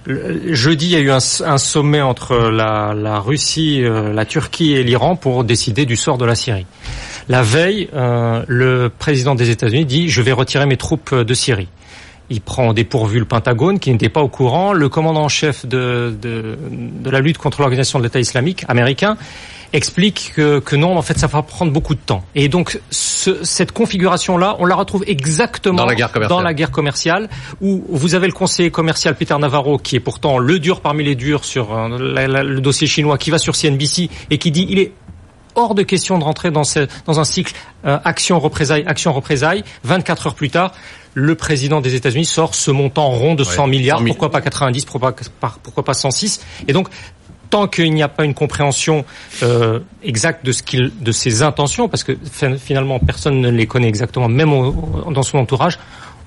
Jeudi, il y a eu un, sommet entre la, la Russie, euh, la Turquie et l'Iran pour décider du sort de la Syrie. La veille, euh, le président des États-Unis dit je vais retirer mes troupes de Syrie. Il prend au dépourvu le Pentagone qui n'était pas au courant. Le commandant en chef de, de, de la lutte contre l'organisation de l'État islamique américain explique que, que non, en fait, ça va prendre beaucoup de temps. Et donc, ce- cette configuration-là, on la retrouve exactement Dans la guerre commerciale. dans la guerre commerciale, où vous avez le conseiller commercial Peter Navarro, qui est pourtant le dur parmi les durs sur euh, la- la- le dossier chinois, qui va sur CNBC et qui dit il est hors de question de rentrer dans, ce, dans un cycle euh, action-représailles, action-représailles. 24 heures plus tard, le président des États-Unis sort ce montant rond de 100 Ouais, milliards. 100 000. Pourquoi pas 90 Pourquoi pas, pourquoi pas 106 Et donc, tant qu'il n'y a pas une compréhension euh, exacte de ce qu'il, de ses intentions, parce que fin- finalement personne ne les connaît exactement, même au- dans son entourage,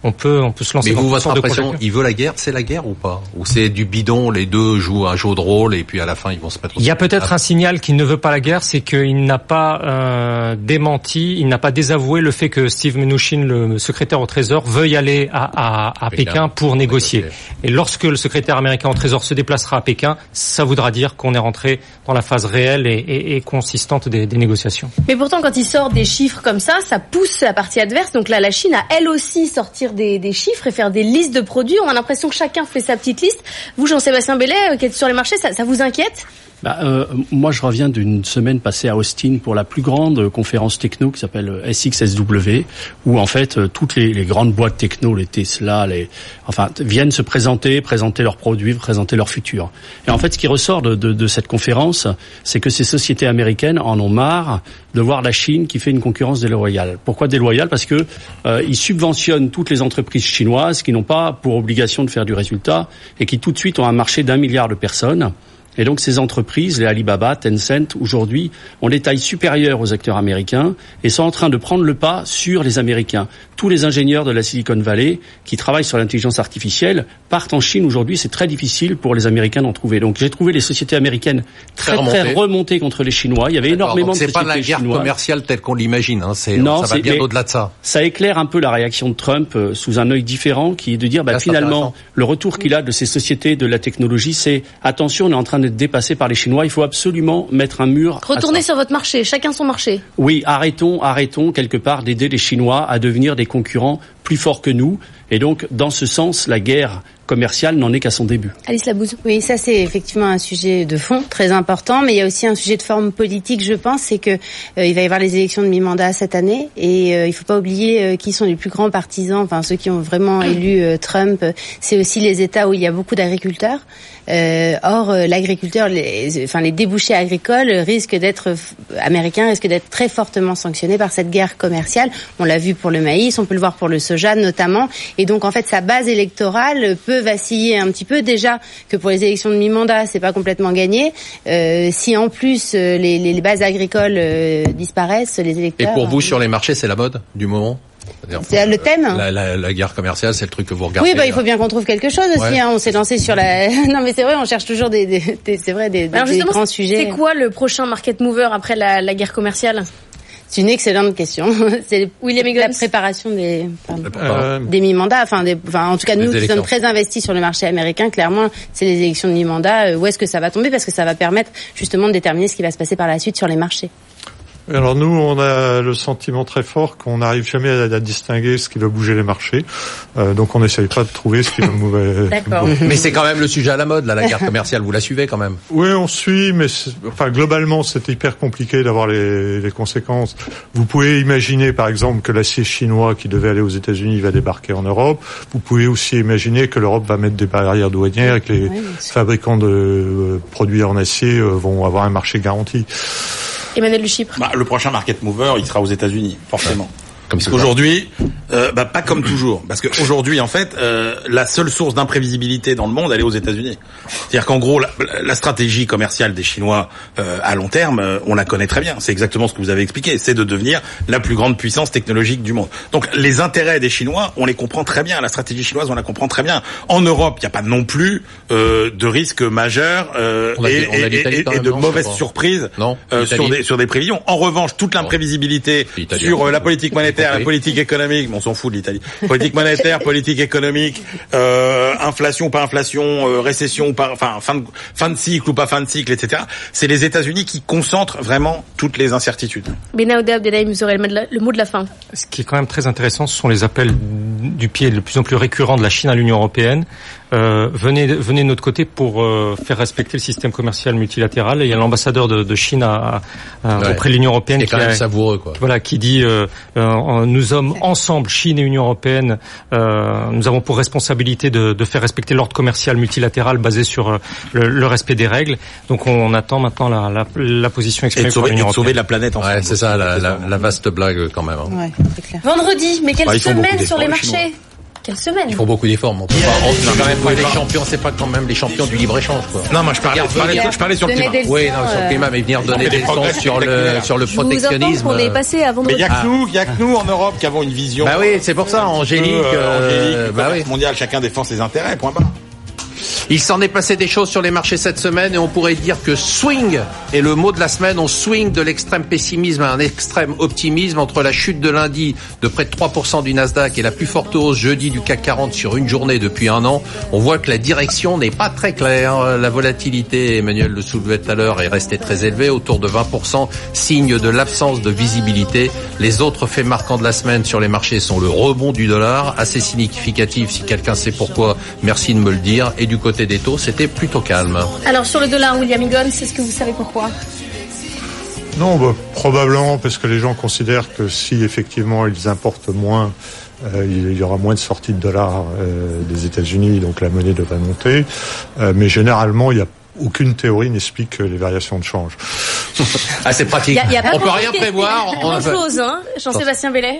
on peut, on peut se lancer Mais dans vous, votre impression, il veut la guerre, c'est la guerre ou pas? Ou c'est du bidon, les deux jouent un jeu de rôle et puis à la fin ils vont se mettre... au Il y a peut-être un signal qu'il ne veut pas la guerre, c'est qu'il n'a pas euh, démenti, il n'a pas désavoué le fait que Steve Mnuchin, le secrétaire au Trésor, veuille aller à, à, à Pékin. Pékin pour négocier. négocier. Et lorsque le secrétaire américain au Trésor se déplacera à Pékin, ça voudra dire qu'on est rentré dans la phase réelle et, et, et consistante des, des négociations. Mais pourtant, quand il sort des chiffres comme ça, ça pousse la partie adverse. Donc là, la Chine a elle aussi des, chiffres et faire des listes de produits. On a l'impression que chacun fait sa petite liste. Vous, Jean-Sébastien Bellet, euh, qui êtes sur les marchés, ça vous inquiète? Bah, euh, moi, je reviens d'une semaine passée à Austin pour la plus grande euh, conférence techno qui s'appelle euh, SXSW, où en fait euh, toutes les, les grandes boîtes techno, les Tesla, les, enfin, viennent se présenter, présenter leurs produits, présenter leur futur. Et en fait, ce qui ressort de, de, de cette conférence, c'est que ces sociétés américaines en ont marre de voir la Chine qui fait une concurrence déloyale. Pourquoi déloyale? Parce que euh, ils subventionnent toutes les entreprises chinoises qui n'ont pas pour obligation de faire du résultat et qui tout de suite ont un marché d'un milliard de personnes. Et donc ces entreprises, les Alibaba, Tencent, aujourd'hui, ont des tailles supérieures aux acteurs américains et sont en train de prendre le pas sur les Américains. Tous les ingénieurs de la Silicon Valley qui travaillent sur l'intelligence artificielle partent en Chine aujourd'hui. C'est très difficile pour les Américains d'en trouver. Donc j'ai trouvé les sociétés américaines très Très très remontées. contre les Chinois. Il y avait énormément de C'est sociétés pas la guerre chinoises. commerciale telle qu'on l'imagine, hein. Non, ça va bien au-delà de ça. ça éclaire un peu la réaction de Trump euh, sous un œil différent, qui est de dire, bah, Ah, c'est finalement, le retour qu'il a de ces sociétés de la technologie, c'est attention, on est en train d'être dépassé par les Chinois. Il faut absolument mettre un mur. Retournez sur votre marché, chacun son marché. Oui, arrêtons, arrêtons quelque part d'aider les Chinois à devenir des concurrents plus forts que nous. Et donc, dans ce sens, la guerre commerciale n'en est qu'à son début. Alice Labouze. Oui, ça c'est effectivement un sujet de fond très important, mais il y a aussi un sujet de forme politique, je pense, c'est que euh, il va y avoir les élections de mi-mandat cette année et euh, il faut pas oublier euh, qui sont les plus grands partisans, enfin ceux qui ont vraiment élu euh, Trump, c'est aussi les États où il y a beaucoup d'agriculteurs. Euh, or, euh, l'agriculteur, les, enfin les débouchés agricoles risquent d'être américains risquent d'être très fortement sanctionnés par cette guerre commerciale. On l'a vu pour le maïs, on peut le voir pour le soja notamment, et donc en fait sa base électorale peut vaciller un petit peu déjà que pour les élections de mi-mandat c'est pas complètement gagné. Euh, si en plus euh, les, les bases agricoles euh, disparaissent, les Et électeurs. pour vous, sur les marchés, c'est la mode du moment? C'est le thème la, la, la guerre commerciale, c'est le truc que vous regardez. Oui, bah, il faut bien qu'on trouve quelque chose aussi. Ouais. hein. On s'est lancé sur la. non, mais c'est vrai, on cherche toujours des, des, des- c'est vrai, des, Alors grands sujets. c'est quoi le prochain market mover après la, la guerre commerciale? C'est une excellente question. c'est William la préparation des. pardon. Euh, des mi-mandats, enfin, des, enfin, en tout cas, nous qui sommes très investis sur le marché américain, clairement, c'est les élections de mi-mandat. Euh, Où est-ce que ça va tomber? Parce que ça va permettre justement de déterminer ce qui va se passer par la suite sur les marchés. Alors nous, on a le sentiment très fort qu'on n'arrive jamais à, à, distinguer ce qui va bouger les marchés. Euh, donc on n'essaye pas de trouver ce qui va mouver. D'accord. Mais c'est quand même le sujet à la mode, là, la guerre commerciale. Vous la suivez quand même Oui, on suit, mais enfin globalement, c'est hyper compliqué d'avoir les, les, conséquences. Vous pouvez imaginer, par exemple, que l'acier chinois qui devait aller aux États-Unis va débarquer en Europe. Vous pouvez aussi imaginer que l'Europe va mettre des barrières douanières et que les fabricants de euh, produits en acier euh, vont avoir un marché garanti. Emmanuel. Bah, le prochain market mover, il sera aux États-Unis, forcément. Comme parce qu'aujourd'hui, euh, bah, pas comme toujours, parce qu'aujourd'hui, en fait, euh, la seule source d'imprévisibilité dans le monde, elle est aux États-Unis. C'est-à-dire qu'en gros, la, la, stratégie commerciale des Chinois euh, à long terme, euh, on la connaît très bien. C'est exactement ce que vous avez expliqué, c'est de devenir la plus grande puissance technologique du monde. Donc, les intérêts des Chinois, on les comprend très bien. La stratégie chinoise, on la comprend très bien. En Europe, il n'y a pas non plus euh, de risque majeur et, et, et, de mauvaises surprises non, sur des sur des prévisions. En revanche, toute l'imprévisibilité sur la politique monétaire la politique économique, on s'en fout de l'Italie. Politique monétaire, politique économique, euh, inflation pas inflation, euh, récession ou pas, enfin fin de, fin de cycle ou pas fin de cycle, etc. C'est les États-Unis qui concentrent vraiment toutes les incertitudes. Benaouda Abdelhaim, vous aurez le mot de la fin. Ce qui est quand même très intéressant, ce sont les appels du pied de plus en plus récurrents de la Chine à l'Union européenne. Euh, venez, venez de notre côté pour euh, faire respecter le système commercial multilatéral. Et il y a l'ambassadeur de, de, Chine à, à, ouais. auprès de l'Union européenne qui, qui, a, savoureux, quoi. Voilà, qui dit euh, nous sommes ensemble, Chine et Union européenne, nous avons pour responsabilité de, de faire respecter l'ordre commercial multilatéral basé sur le, le, respect des règles. Donc on, on attend maintenant la, la, la position exprimée et de sauver, par l'Union européenne. sauver la planète. Ouais, c'est ça, la, la, la, vaste blague quand même. Hein. Ouais, clair. Vendredi, mais quelle Bah, font semaine sur les marchés Quelle semaine Ils font beaucoup d'efforts, mais on peut pas. On peut quand même pas les champions, c'est pas quand même les champions du libre échange, quoi. Non, moi je parlais, je parlais, je parlais sur le climat. Oui, non, sur le euh, climat, mais venir donner des leçons sur le sur le protectionnisme. qu'on est passé à Mais il y a que nous, il y a que nous en Europe qui avons une vision. Bah oui, c'est pour ça, Angélique. euh, euh, Angélique, bah bah oui. mondial, chacun défend ses intérêts, point barre. Il s'en est passé des choses sur les marchés cette semaine et on pourrait dire que swing est le mot de la semaine. On swing de l'extrême pessimisme à un extrême optimisme entre la chute de lundi de près de 3% du Nasdaq et la plus forte hausse jeudi du CAC 40 sur une journée depuis un an. On voit que la direction n'est pas très claire. La volatilité, Emmanuel le soulevait tout à l'heure, est restée très élevée, autour de 20%, signe de l'absence de visibilité. Les autres faits marquants de la semaine sur les marchés sont le rebond du dollar, assez significatif si quelqu'un sait pourquoi, merci de me le dire. Côté des taux, c'était plutôt calme. Alors sur le dollar, William Egon, est-ce que vous savez pourquoi? Non, bah, probablement parce que les gens considèrent que si effectivement ils importent moins, euh, il y aura moins de sorties de dollars euh, des États-Unis, donc la monnaie devrait monter. Euh, mais généralement, il y a aucune théorie n'explique les variations de change. Ah, c'est pratique. Y a, y a pas on peut rien prévoir. Grand On- chose, hein, Jean-Sébastien Bellet.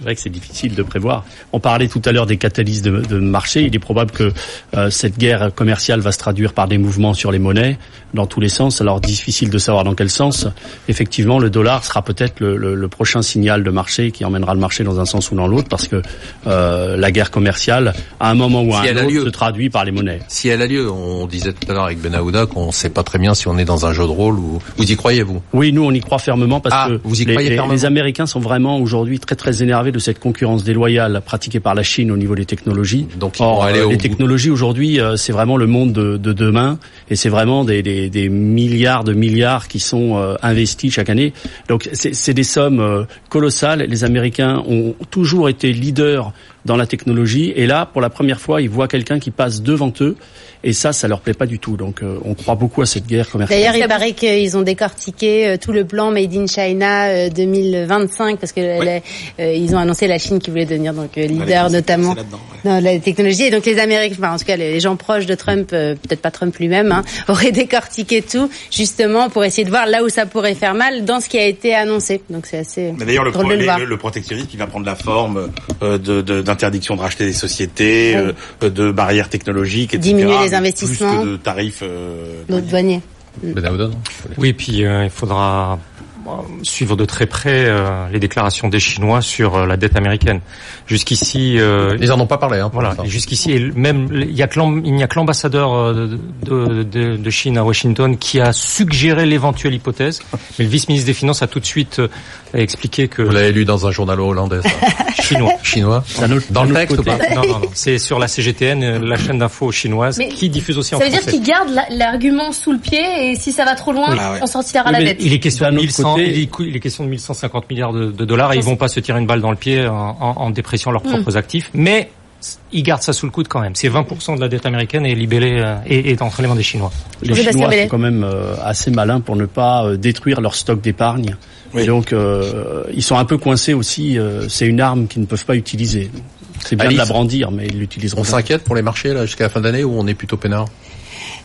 C'est vrai que c'est difficile de prévoir. On parlait tout à l'heure des catalystes de, de marché. Il est probable que euh, cette guerre commerciale va se traduire par des mouvements sur les monnaies dans tous les sens. Alors difficile de savoir dans quel sens. Effectivement, le dollar sera peut-être le, le- le prochain signal de marché qui emmènera le marché dans un sens ou dans l'autre, parce que euh, la guerre commerciale, à un moment ou à Si un autre, lieu. se traduit par les monnaies. Si elle a lieu, on disait tout à l'heure avec Benahouda qu'on ne sait pas très bien si on est dans un jeu de rôle ou vous y croyez vous? Oui, nous on y croit fermement parce Ah, que vous y les Américains sont vraiment aujourd'hui très très énervés de cette concurrence déloyale pratiquée par la Chine au niveau des technologies. Donc, Or, aller euh, les technologies aujourd'hui, euh, c'est vraiment le monde de, de demain et c'est vraiment des, des, des milliards de milliards qui sont euh, investis chaque année. Donc c'est des sommes colossales. Les Américains ont toujours été leaders dans la technologie et là, pour la première fois, ils voient quelqu'un qui passe devant eux et ça, ça leur plaît pas du tout. Donc euh, on croit beaucoup à cette guerre commerciale. D'ailleurs, il paraît qu'ils ont décortiqué euh, tout le plan Made in China euh, 2025 parce que la- euh, ils ont annoncé la Chine qui voulait devenir donc euh, leader notamment ouais. dans la technologie et donc les Américains, enfin, en tout cas les les gens proches de Trump, euh, peut-être pas Trump lui-même, hein, auraient décortiqué tout justement pour essayer de voir là où ça pourrait faire mal dans ce qui a été annoncé. Donc c'est assez Mais d'ailleurs, le, le le, protectionnisme qui va prendre la forme euh, de- de- d'interdiction de, racheter des sociétés, Oui. euh, de barrières technologiques, etc. Diminuer les investissements. Plus que de tarifs. Euh, douaniers. Oui, puis euh, il faudra suivre de très près euh, les déclarations des Chinois sur euh, la dette américaine. Jusqu'ici, euh, Ils en ont pas parlé. Hein, pour voilà, jusqu'ici, et même il n'y a que l'ambassadeur euh, de, de, de Chine à Washington qui a suggéré l'éventuelle hypothèse, mais le vice-ministre des Finances a tout de suite euh, expliqué que Vous l'avez lu dans un journal hollandais, ça. chinois. chinois. Autre- Dans le texte ou pas Non, non, non. C'est sur la CGTN, euh, la chaîne d'info chinoise, Mais qui diffuse aussi en Ça veut dire français. qu'ils gardent la- l'argument sous le pied et si ça va trop loin, on sortira Oui, la dette. Il est question de autre 1100, il, est, il est question de 1150 milliards de, de dollars et ils vont pas se tirer une balle dans le pied en, en, en dépréciant leurs propres actifs. Mais ils gardent ça sous le coude quand même. C'est 20% de la dette américaine et libellé euh, et est entre les mains des Chinois. Les Chinois sont quand même euh, assez malins pour ne pas euh, détruire leur stock d'épargne. Oui. Donc, euh, ils sont un peu coincés aussi. euh, c'est une arme qu'ils ne peuvent pas utiliser. C'est bien Alice, de la brandir, mais ils l'utiliseront On s'inquiète pour les marchés là jusqu'à la fin d'année ou on est plutôt peinard?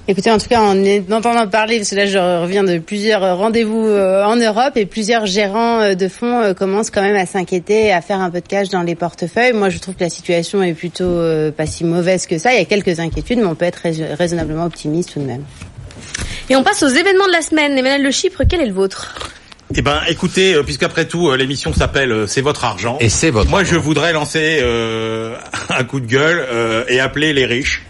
Écoutez, en tout cas, en entendant parler, parce que là, je reviens de plusieurs rendez-vous euh, en Europe et plusieurs gérants euh, de fonds euh, commencent quand même à s'inquiéter, à faire un peu de cash dans les portefeuilles. Moi, je trouve que la situation est plutôt pas si mauvaise que ça. Il y a quelques inquiétudes, mais on peut être rais- raisonnablement optimiste tout de même. Et on passe aux événements de la semaine. Emmanuel Le Chypre, quel est le vôtre? Eh ben, écoutez, euh, puisqu'après tout, euh, l'émission s'appelle euh, C'est votre argent. Et c'est votre Moi, argent. je voudrais lancer euh, un coup de gueule euh, et appeler les riches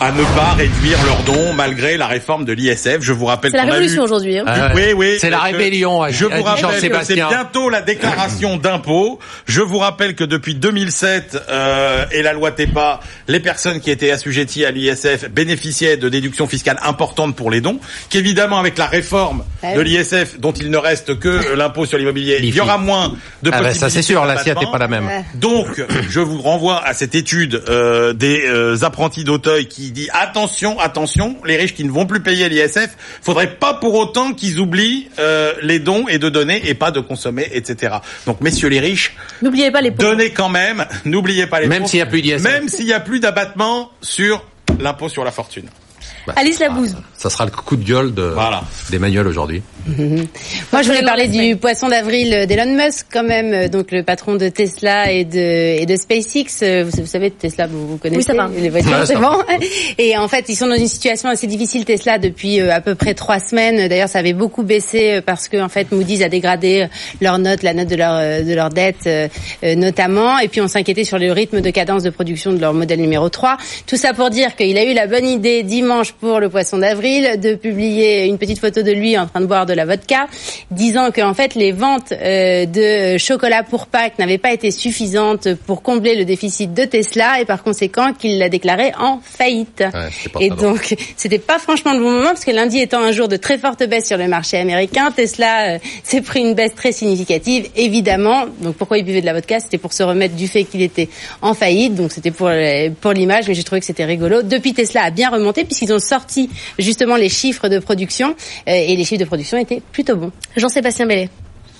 à ne pas réduire leurs dons malgré la réforme de l'ISF. Je vous rappelle C'est la révolution eu- aujourd'hui. hein. Ah ouais. Oui, oui. C'est la rébellion, a- Je vous rappelle que c'est bientôt la déclaration d'impôts. Je vous rappelle que depuis 2007 euh, et la loi TEPA, les personnes qui étaient assujetties à l'ISF bénéficiaient de déductions fiscales importantes pour les dons. Qu'évidemment, avec la réforme Ah de l'ISF, dont il ne reste que l'impôt sur l'immobilier, il y aura moins de Ah bah, possibilités ça c'est sûr, l'assiette n'est pas la même. Donc, je vous renvoie à cette étude euh, des euh, apprentis d'Auteuil qui dit attention, attention, les riches qui ne vont plus payer l'ISF, faudrait pas pour autant qu'ils oublient euh, les dons et de donner et pas de consommer, etc. Donc, messieurs les riches, N'oubliez pas les pauvres. donnez quand même, n'oubliez pas les Même pauvres, s'il y a plus d'ISF. même s'il y a plus d'abattement sur l'impôt sur la fortune. Alice Labouze. Ça sera le coup de gueule de Voilà. d'Emmanuel aujourd'hui. Moi, je voulais parler du poisson d'avril d'Elon Musk, quand même, donc le patron de Tesla et de et de SpaceX. Euh, Vous, vous savez, Tesla, vous, vous connaissez Oui, ça va. les voitures, Ouais, c'est bon. Et en fait, ils sont dans une situation assez difficile, Tesla, depuis euh, à peu près trois semaines. D'ailleurs, ça avait beaucoup baissé euh, parce que en fait, Moody's a dégradé leur note, la note de leur de leur dette, notamment. Et puis, on s'inquiétait sur le rythme de cadence de production de leur modèle numéro 3. Tout ça pour dire qu'il a eu la bonne idée dimanche pour le poisson d'avril de publier une petite photo de lui en train de boire de la vodka, disant que en fait les ventes euh, de chocolat pour Pâques n'avaient pas été suffisantes pour combler le déficit de Tesla et par conséquent qu'il l'a déclaré en faillite. Ouais, et donc c'était pas franchement le bon moment parce que lundi étant un jour de très forte baisse sur le marché américain, Tesla euh, s'est pris une baisse très significative évidemment. Donc pourquoi il buvait de la vodka? C'était pour se remettre du fait qu'il était en faillite. Donc c'était pour euh, pour l'image, mais j'ai trouvé que c'était rigolo. Depuis Tesla a bien remonté puisqu'ils ont sorti justement les chiffres de production euh, et les chiffres de production étaient plutôt bons. Jean-Sébastien Bellet.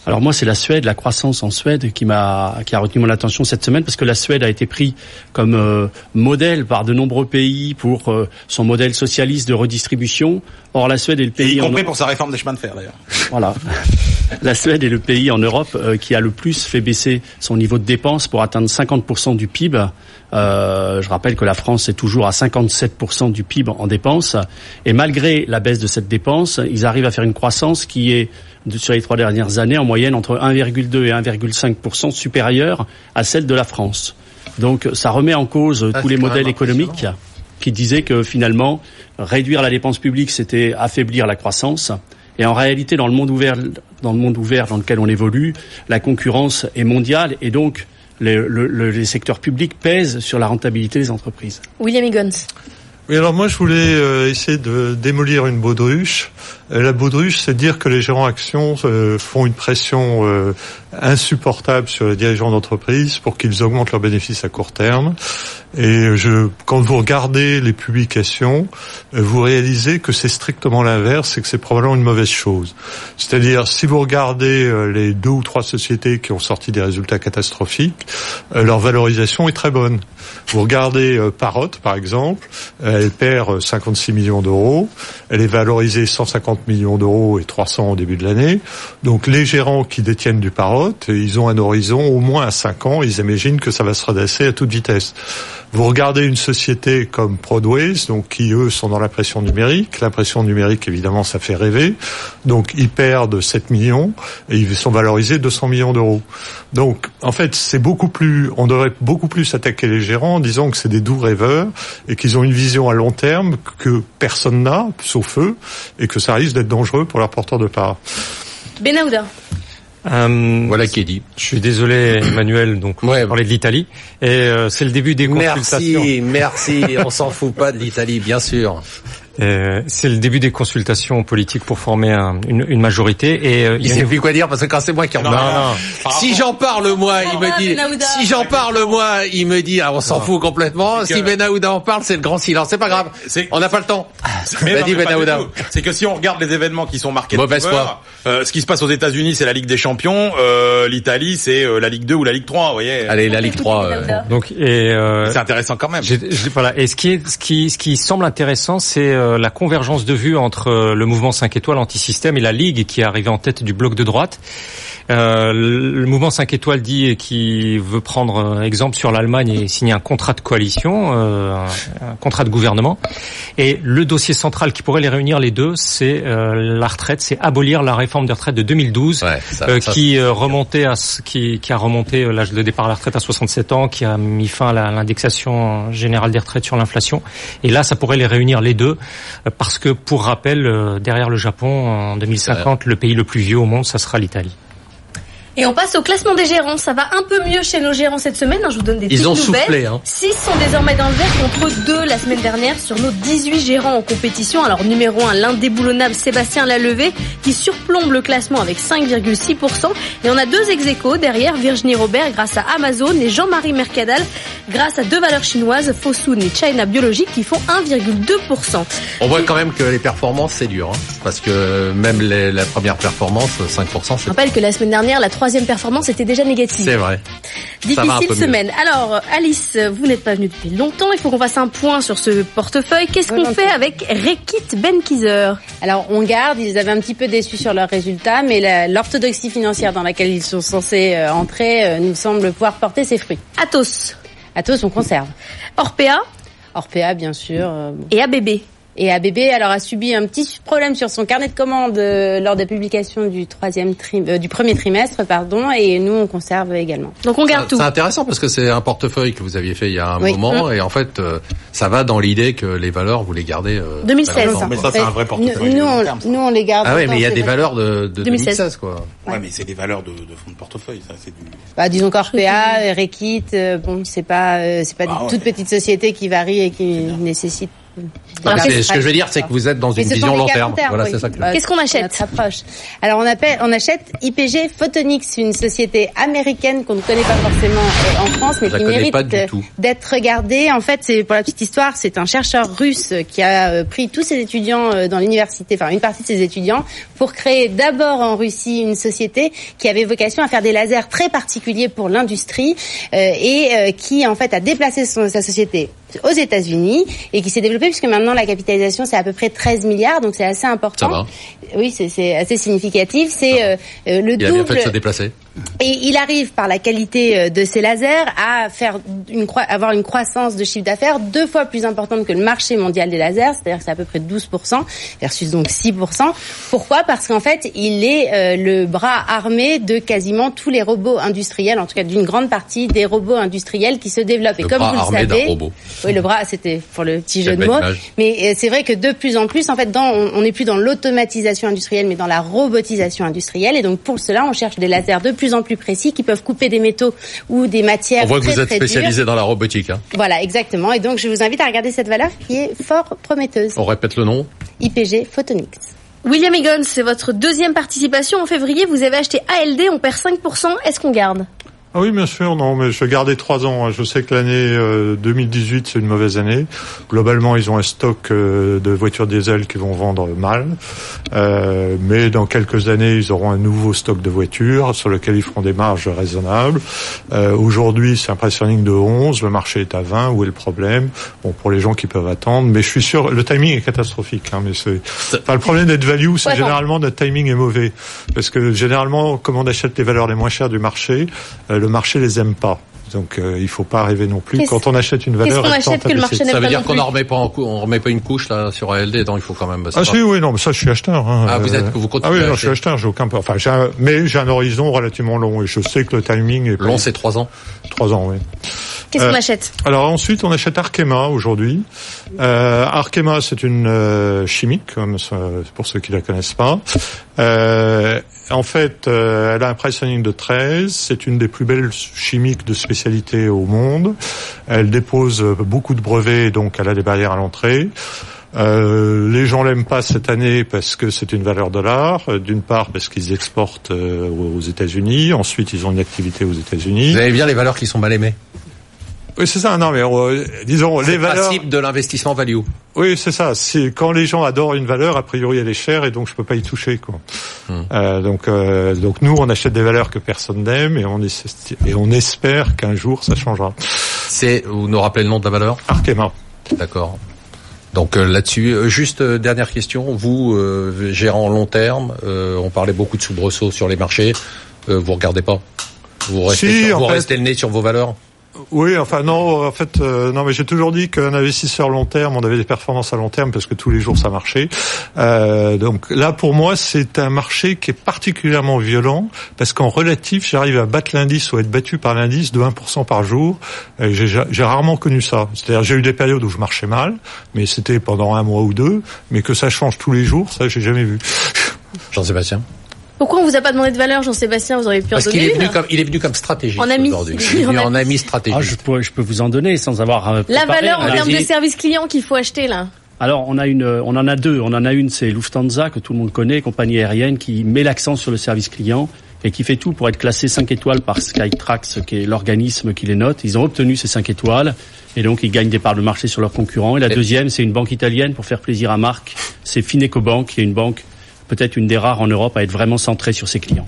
Alors moi, c'est la Suède, la croissance en Suède qui m'a qui a retenu mon attention cette semaine parce que la Suède a été pris comme euh, modèle par de nombreux pays pour euh, son modèle socialiste de redistribution. Or, la Suède est le Et y pays en compris pour sa réforme des chemins de fer, d'ailleurs. voilà. La Suède est le pays en Europe euh, qui a le plus fait baisser son niveau de dépenses pour atteindre 50% du PIB. Euh, je rappelle que la France est toujours à 57% du PIB en dépenses. Et malgré la baisse de cette dépense, ils arrivent à faire une croissance qui est, sur les trois dernières années, en moyenne entre 1,2 et 1,5% supérieure à celle de la France. Donc ça remet en cause Ah, tous les modèles économiques qui disaient que finalement, réduire la dépense publique, c'était affaiblir la croissance. Et en réalité, dans le monde ouvert, dans le monde ouvert dans lequel on évolue, la concurrence est mondiale et donc le- le- les secteurs publics pèsent sur la rentabilité des entreprises. William Higgins. Oui, alors moi je voulais euh, essayer de démolir une baudruche. Euh, la baudruche, c'est dire que les gérants actions euh, font une pression euh, insupportable sur les dirigeants d'entreprise pour qu'ils augmentent leurs bénéfices à court terme. Et je, quand vous regardez les publications, euh, vous réalisez que c'est strictement l'inverse et que c'est probablement une mauvaise chose. C'est-à-dire, si vous regardez euh, les deux ou trois sociétés qui ont sorti des résultats catastrophiques, leur valorisation est très bonne. Vous regardez Parrot, par exemple, elle perd euh, 56 millions d'euros, elle est valorisée 150 millions d'euros et 300 au début de l'année. Donc les gérants qui détiennent du Parrot, euh, ils ont un horizon au moins à 5 ans, ils imaginent que ça va se redresser à toute vitesse. Vous regardez une société comme Prodways, donc qui eux sont dans la pression numérique. La pression numérique, évidemment, ça fait rêver. Donc ils perdent 7 millions et ils sont valorisés 200 millions d'euros. Donc en fait, c'est beaucoup plus, on devrait beaucoup plus attaquer les gérants en disant que c'est des doux rêveurs et qu'ils ont une vision à long terme que personne n'a, sauf eux, et que ça risque d'être dangereux pour leurs porteurs de parts. Benahouda. Euh, Voilà qui est dit. Je suis désolé, Emmanuel, donc on Ouais. parlait de l'Italie. Et euh, c'est le début des consultations. Merci, merci. On s'en fout pas de l'Italie, bien sûr. Euh, c'est le début des consultations politiques pour former un, une, une, majorité et euh, il, sait plus quoi dire parce que quand c'est moi qui en parle. Si j'en parle moi, il me dit. Si j'en parle moi, il me dit. Ah, on s'en fout complètement. Si Ben Aouda en parle, c'est le grand silence. C'est pas grave. On n'a pas le temps. C'est que si on regarde les événements qui sont marqués, mauvaise foi. Euh, ce qui se passe aux États-Unis, c'est la Ligue des Champions. Euh, L'Italie, c'est la Ligue 2 ou la Ligue 3. Vous voyez. Allez, la Ligue 3. Donc et c'est intéressant quand même. voilà. Et ce qui est, ce qui, ce qui semble intéressant, c'est la convergence de vues entre le mouvement 5 étoiles anti-système et la Ligue qui est arrivée en tête du bloc de droite. Euh, le mouvement 5 étoiles dit qu'il veut prendre exemple sur l'Allemagne et signer un contrat de coalition, euh, un contrat de gouvernement. Et le dossier central qui pourrait les réunir les deux, c'est euh, la retraite, c'est abolir la réforme des retraites de 2012, ouais, ça, euh, qui remontait à qui, qui a remonté l'âge de départ à la retraite à 67 ans, qui a mis fin à l'indexation générale des retraites sur l'inflation. Et là, ça pourrait les réunir les deux, parce que pour rappel, derrière le Japon en 2050, le pays le plus vieux au monde, ça sera l'Italie. Et on passe au classement des gérants. Ça va un peu mieux chez nos gérants cette semaine. Hein, je vous donne des Ils ont nouvelles. Soufflé, hein. 6 sont désormais dans le vert contre 2 la semaine dernière sur nos 18 gérants en compétition. Alors numéro 1, l'indéboulonnable Sébastien Lalevé qui surplombe le classement avec 5,6%. Et on a deux ex derrière Virginie Robert grâce à Amazon et Jean-Marie Mercadal grâce à deux valeurs chinoises, Fosun et China Biologique qui font 1,2%. On voit quand même que les performances c'est dur. Hein, parce que même les, la première performance, 5%. Je rappelle que la semaine dernière, la troisième performance était déjà négative. C'est vrai. Difficile semaine. Alors, Alice, vous n'êtes pas venue depuis longtemps. Il faut qu'on fasse un point sur ce portefeuille. Qu'est-ce qu'on fait avec Rekit Benkiser Alors, on garde. Ils avaient un petit peu déçu sur leurs résultats, mais l'orthodoxie financière dans laquelle ils sont censés euh, entrer euh, nous semble pouvoir porter ses fruits. Atos. Atos, on conserve. Orpea. Orpea, bien sûr. Euh, Et ABB. Et ABB alors a subi un petit problème sur son carnet de commandes euh, lors des publications du troisième euh, du premier trimestre, pardon, et nous on conserve également. Donc on garde tout. C'est intéressant parce que c'est un portefeuille que vous aviez fait il y a un moment, mmh. et en fait euh, ça va dans l'idée que les valeurs vous les gardez. 2016. Mais ça c'est un vrai portefeuille. Nous, on, nous on les garde. Ah oui, mais il y a des valeurs de, de 2016. quoi. Ouais, mais c'est des valeurs de, de fonds de portefeuille, ça c'est du. Bah disons qu'Orpea, Rekit, bon c'est pas c'est pas ah, des toutes petites sociétés qui varient et qui ce que je veux dire, c'est que vous êtes dans une vision long terme. Voilà, c'est ça. Qu'est-ce qu'on achète approche. Alors on appelle, on achète IPG Photonics, une société américaine qu'on ne connaît pas forcément euh, en France, mais qui mérite d'être regardée. En fait, c'est pour la petite histoire, c'est un chercheur russe qui a euh, pris tous ses étudiants euh, dans l'université, enfin une partie de ses étudiants, pour créer d'abord en Russie une société qui avait vocation à faire des lasers très particuliers pour l'industrie et qui en fait a déplacé son, sa société aux États-Unis et qui s'est développé puisque maintenant la capitalisation c'est à peu près 13 milliards, donc c'est assez important. Ça va. Oui, c'est assez significatif. C'est euh, euh, le Il double. Il a bien fait de se déplacer. Et il arrive par la qualité euh, de ses lasers à faire une avoir une croissance de chiffre d'affaires deux fois plus importante que le marché mondial des lasers, c'est-à-dire que c'est à peu près 12% versus donc 6%. Pourquoi? Parce qu'en fait, il est le bras armé de quasiment tous les robots industriels, en tout cas d'une grande partie des robots industriels qui se développent. Le et comme bras vous le savez, robot. oui, le bras, c'était pour le petit jeu de mots. Mais c'est vrai que de plus en plus, en fait, dans, on n'est plus dans l'automatisation industrielle, mais dans la robotisation industrielle. Et donc pour cela, on cherche des lasers de plus en plus précis qui peuvent couper des métaux ou des matières. On voit que très, vous êtes spécialisé dans la robotique. Hein. Voilà, exactement. Et donc je vous invite à regarder cette valeur qui est fort prometteuse. On répète le nom. IPG Photonics. William Egon, c'est votre deuxième participation en février. Vous avez acheté ALD, on perd 5%. Est-ce qu'on garde? Ah oui, bien sûr, non, mais je gardais trois ans. Je sais que l'année 2018, c'est une mauvaise année. Globalement, ils ont un stock euh, de voitures diesel qui vont vendre mal. Euh, mais dans quelques années, ils auront un nouveau stock de voitures sur lequel ils feront des marges raisonnables. Euh, Aujourd'hui, c'est un pricing de 11, le marché est à 20. Où est le problème? Bon, pour les gens qui peuvent attendre. Mais je suis sûr, le timing est catastrophique. Hein, mais c'est, enfin, le problème d'être value, c'est Ouais, généralement notre timing est mauvais. Parce que généralement, comme on achète les valeurs les moins chères du marché, euh, le marché les aime pas. Donc euh, il faut pas rêver non plus. Quand on achète une valeur, qu'on achète que le marché n'aime Ça veut pas dire qu'on plus en remet pas en cou- on remet pas une couche là sur ALD. Non, il faut quand même. c'est Ah pas- si, oui, non, mais ça, je suis acheteur. Hein. Ah, vous Euh, êtes- vous Ah continuez oui, à non, je suis acheteur, j'ai aucun, enfin, j'ai un- mais j'ai un horizon relativement long et je sais que le timing est pas- Long, c'est trois ans. trois ans, oui. Qu'est-ce qu'on Euh, achète? Alors ensuite, on achète Arkema aujourd'hui. Euh, Arkema, c'est une euh, chimique, comme ça, pour ceux qui la connaissent pas. En fait, euh, elle a un pricing de 13. C'est une des plus belles chimiques de spécialité au monde. Elle dépose euh, beaucoup de brevets, donc elle a des barrières à l'entrée. Euh, les gens l'aiment pas cette année parce que c'est une valeur dollar. Euh, D'une part parce qu'ils exportent aux États-Unis. Ensuite, ils ont une activité aux États-Unis. Vous avez bien les valeurs qui sont mal aimées. Oui, c'est ça. Non, mais euh, disons C'est les le valeurs. principe de l'investissement value. Oui, c'est ça. C'est quand les gens adorent une valeur, a priori elle est chère et donc je peux pas y toucher quoi. Hmm. Euh, donc euh, donc nous on achète des valeurs que personne n'aime et on et on espère qu'un jour ça changera. C'est, vous nous rappelez le nom de la valeur? Arkema. D'accord. Donc là-dessus, juste dernière question. Vous, gérant long terme, on parlait beaucoup de soubresauts sur les marchés. Vous regardez pas? Vous restez, Si, sur- en vous fait- restez le nez sur vos valeurs? Oui, enfin non, en fait, euh, non, mais j'ai toujours dit qu'un investisseur long terme, on avait des performances à long terme parce que tous les jours ça marchait. Euh, donc là, pour moi, c'est un marché qui est particulièrement violent parce qu'en relatif, j'arrive à battre l'indice ou à être battu par l'indice de 1% par jour. J'ai j'ai rarement connu ça. C'est-à-dire, j'ai eu des périodes où je marchais mal, mais c'était pendant un mois ou deux. Mais que ça change tous les jours, ça, j'ai jamais vu. Jean-Sébastien? Pourquoi on vous a pas demandé de valeur, Jean-Sébastien Vous auriez pu en Parce qu'il donner est venu une. comme il est venu comme stratégiste En ami. aujourd'hui. Il est venu En ami. stratégique. Ah, je, peux, je peux vous en donner sans avoir euh, La valeur en termes de service client qu'il faut acheter là. Alors on a une, on en a deux. On en a une, c'est Lufthansa que tout le monde connaît, compagnie aérienne qui met l'accent sur le service client et qui fait tout pour être classé 5 étoiles par Skytrax, qui est l'organisme qui les note. Ils ont obtenu ces 5 étoiles et donc ils gagnent des parts de marché sur leurs concurrents. Et la deuxième, c'est une banque italienne pour faire plaisir à Marc. C'est Fineco Bank, qui est une banque peut-être une des rares en Europe à être vraiment centrée sur ses clients.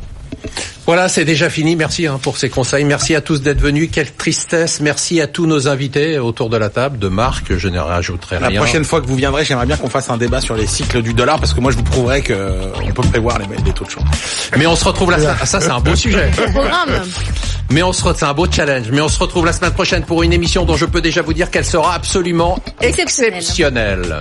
Voilà, c'est déjà fini. Merci hein, pour ces conseils. Merci à tous d'être venus. Quelle tristesse. Merci à tous nos invités autour de la table. De Marc, je ne rajouterai La rien. prochaine fois que vous viendrez, j'aimerais bien qu'on fasse un débat sur les cycles du dollar parce que moi je vous prouverai que on peut prévoir les, les taux de change. Mais on se retrouve la semaine. Ça, c'est un beau sujet. Programme. Mais on se retrouve, c'est un beau challenge. Mais on se retrouve la semaine prochaine pour une émission dont je peux déjà vous dire qu'elle sera absolument Exceptionnel. exceptionnelle.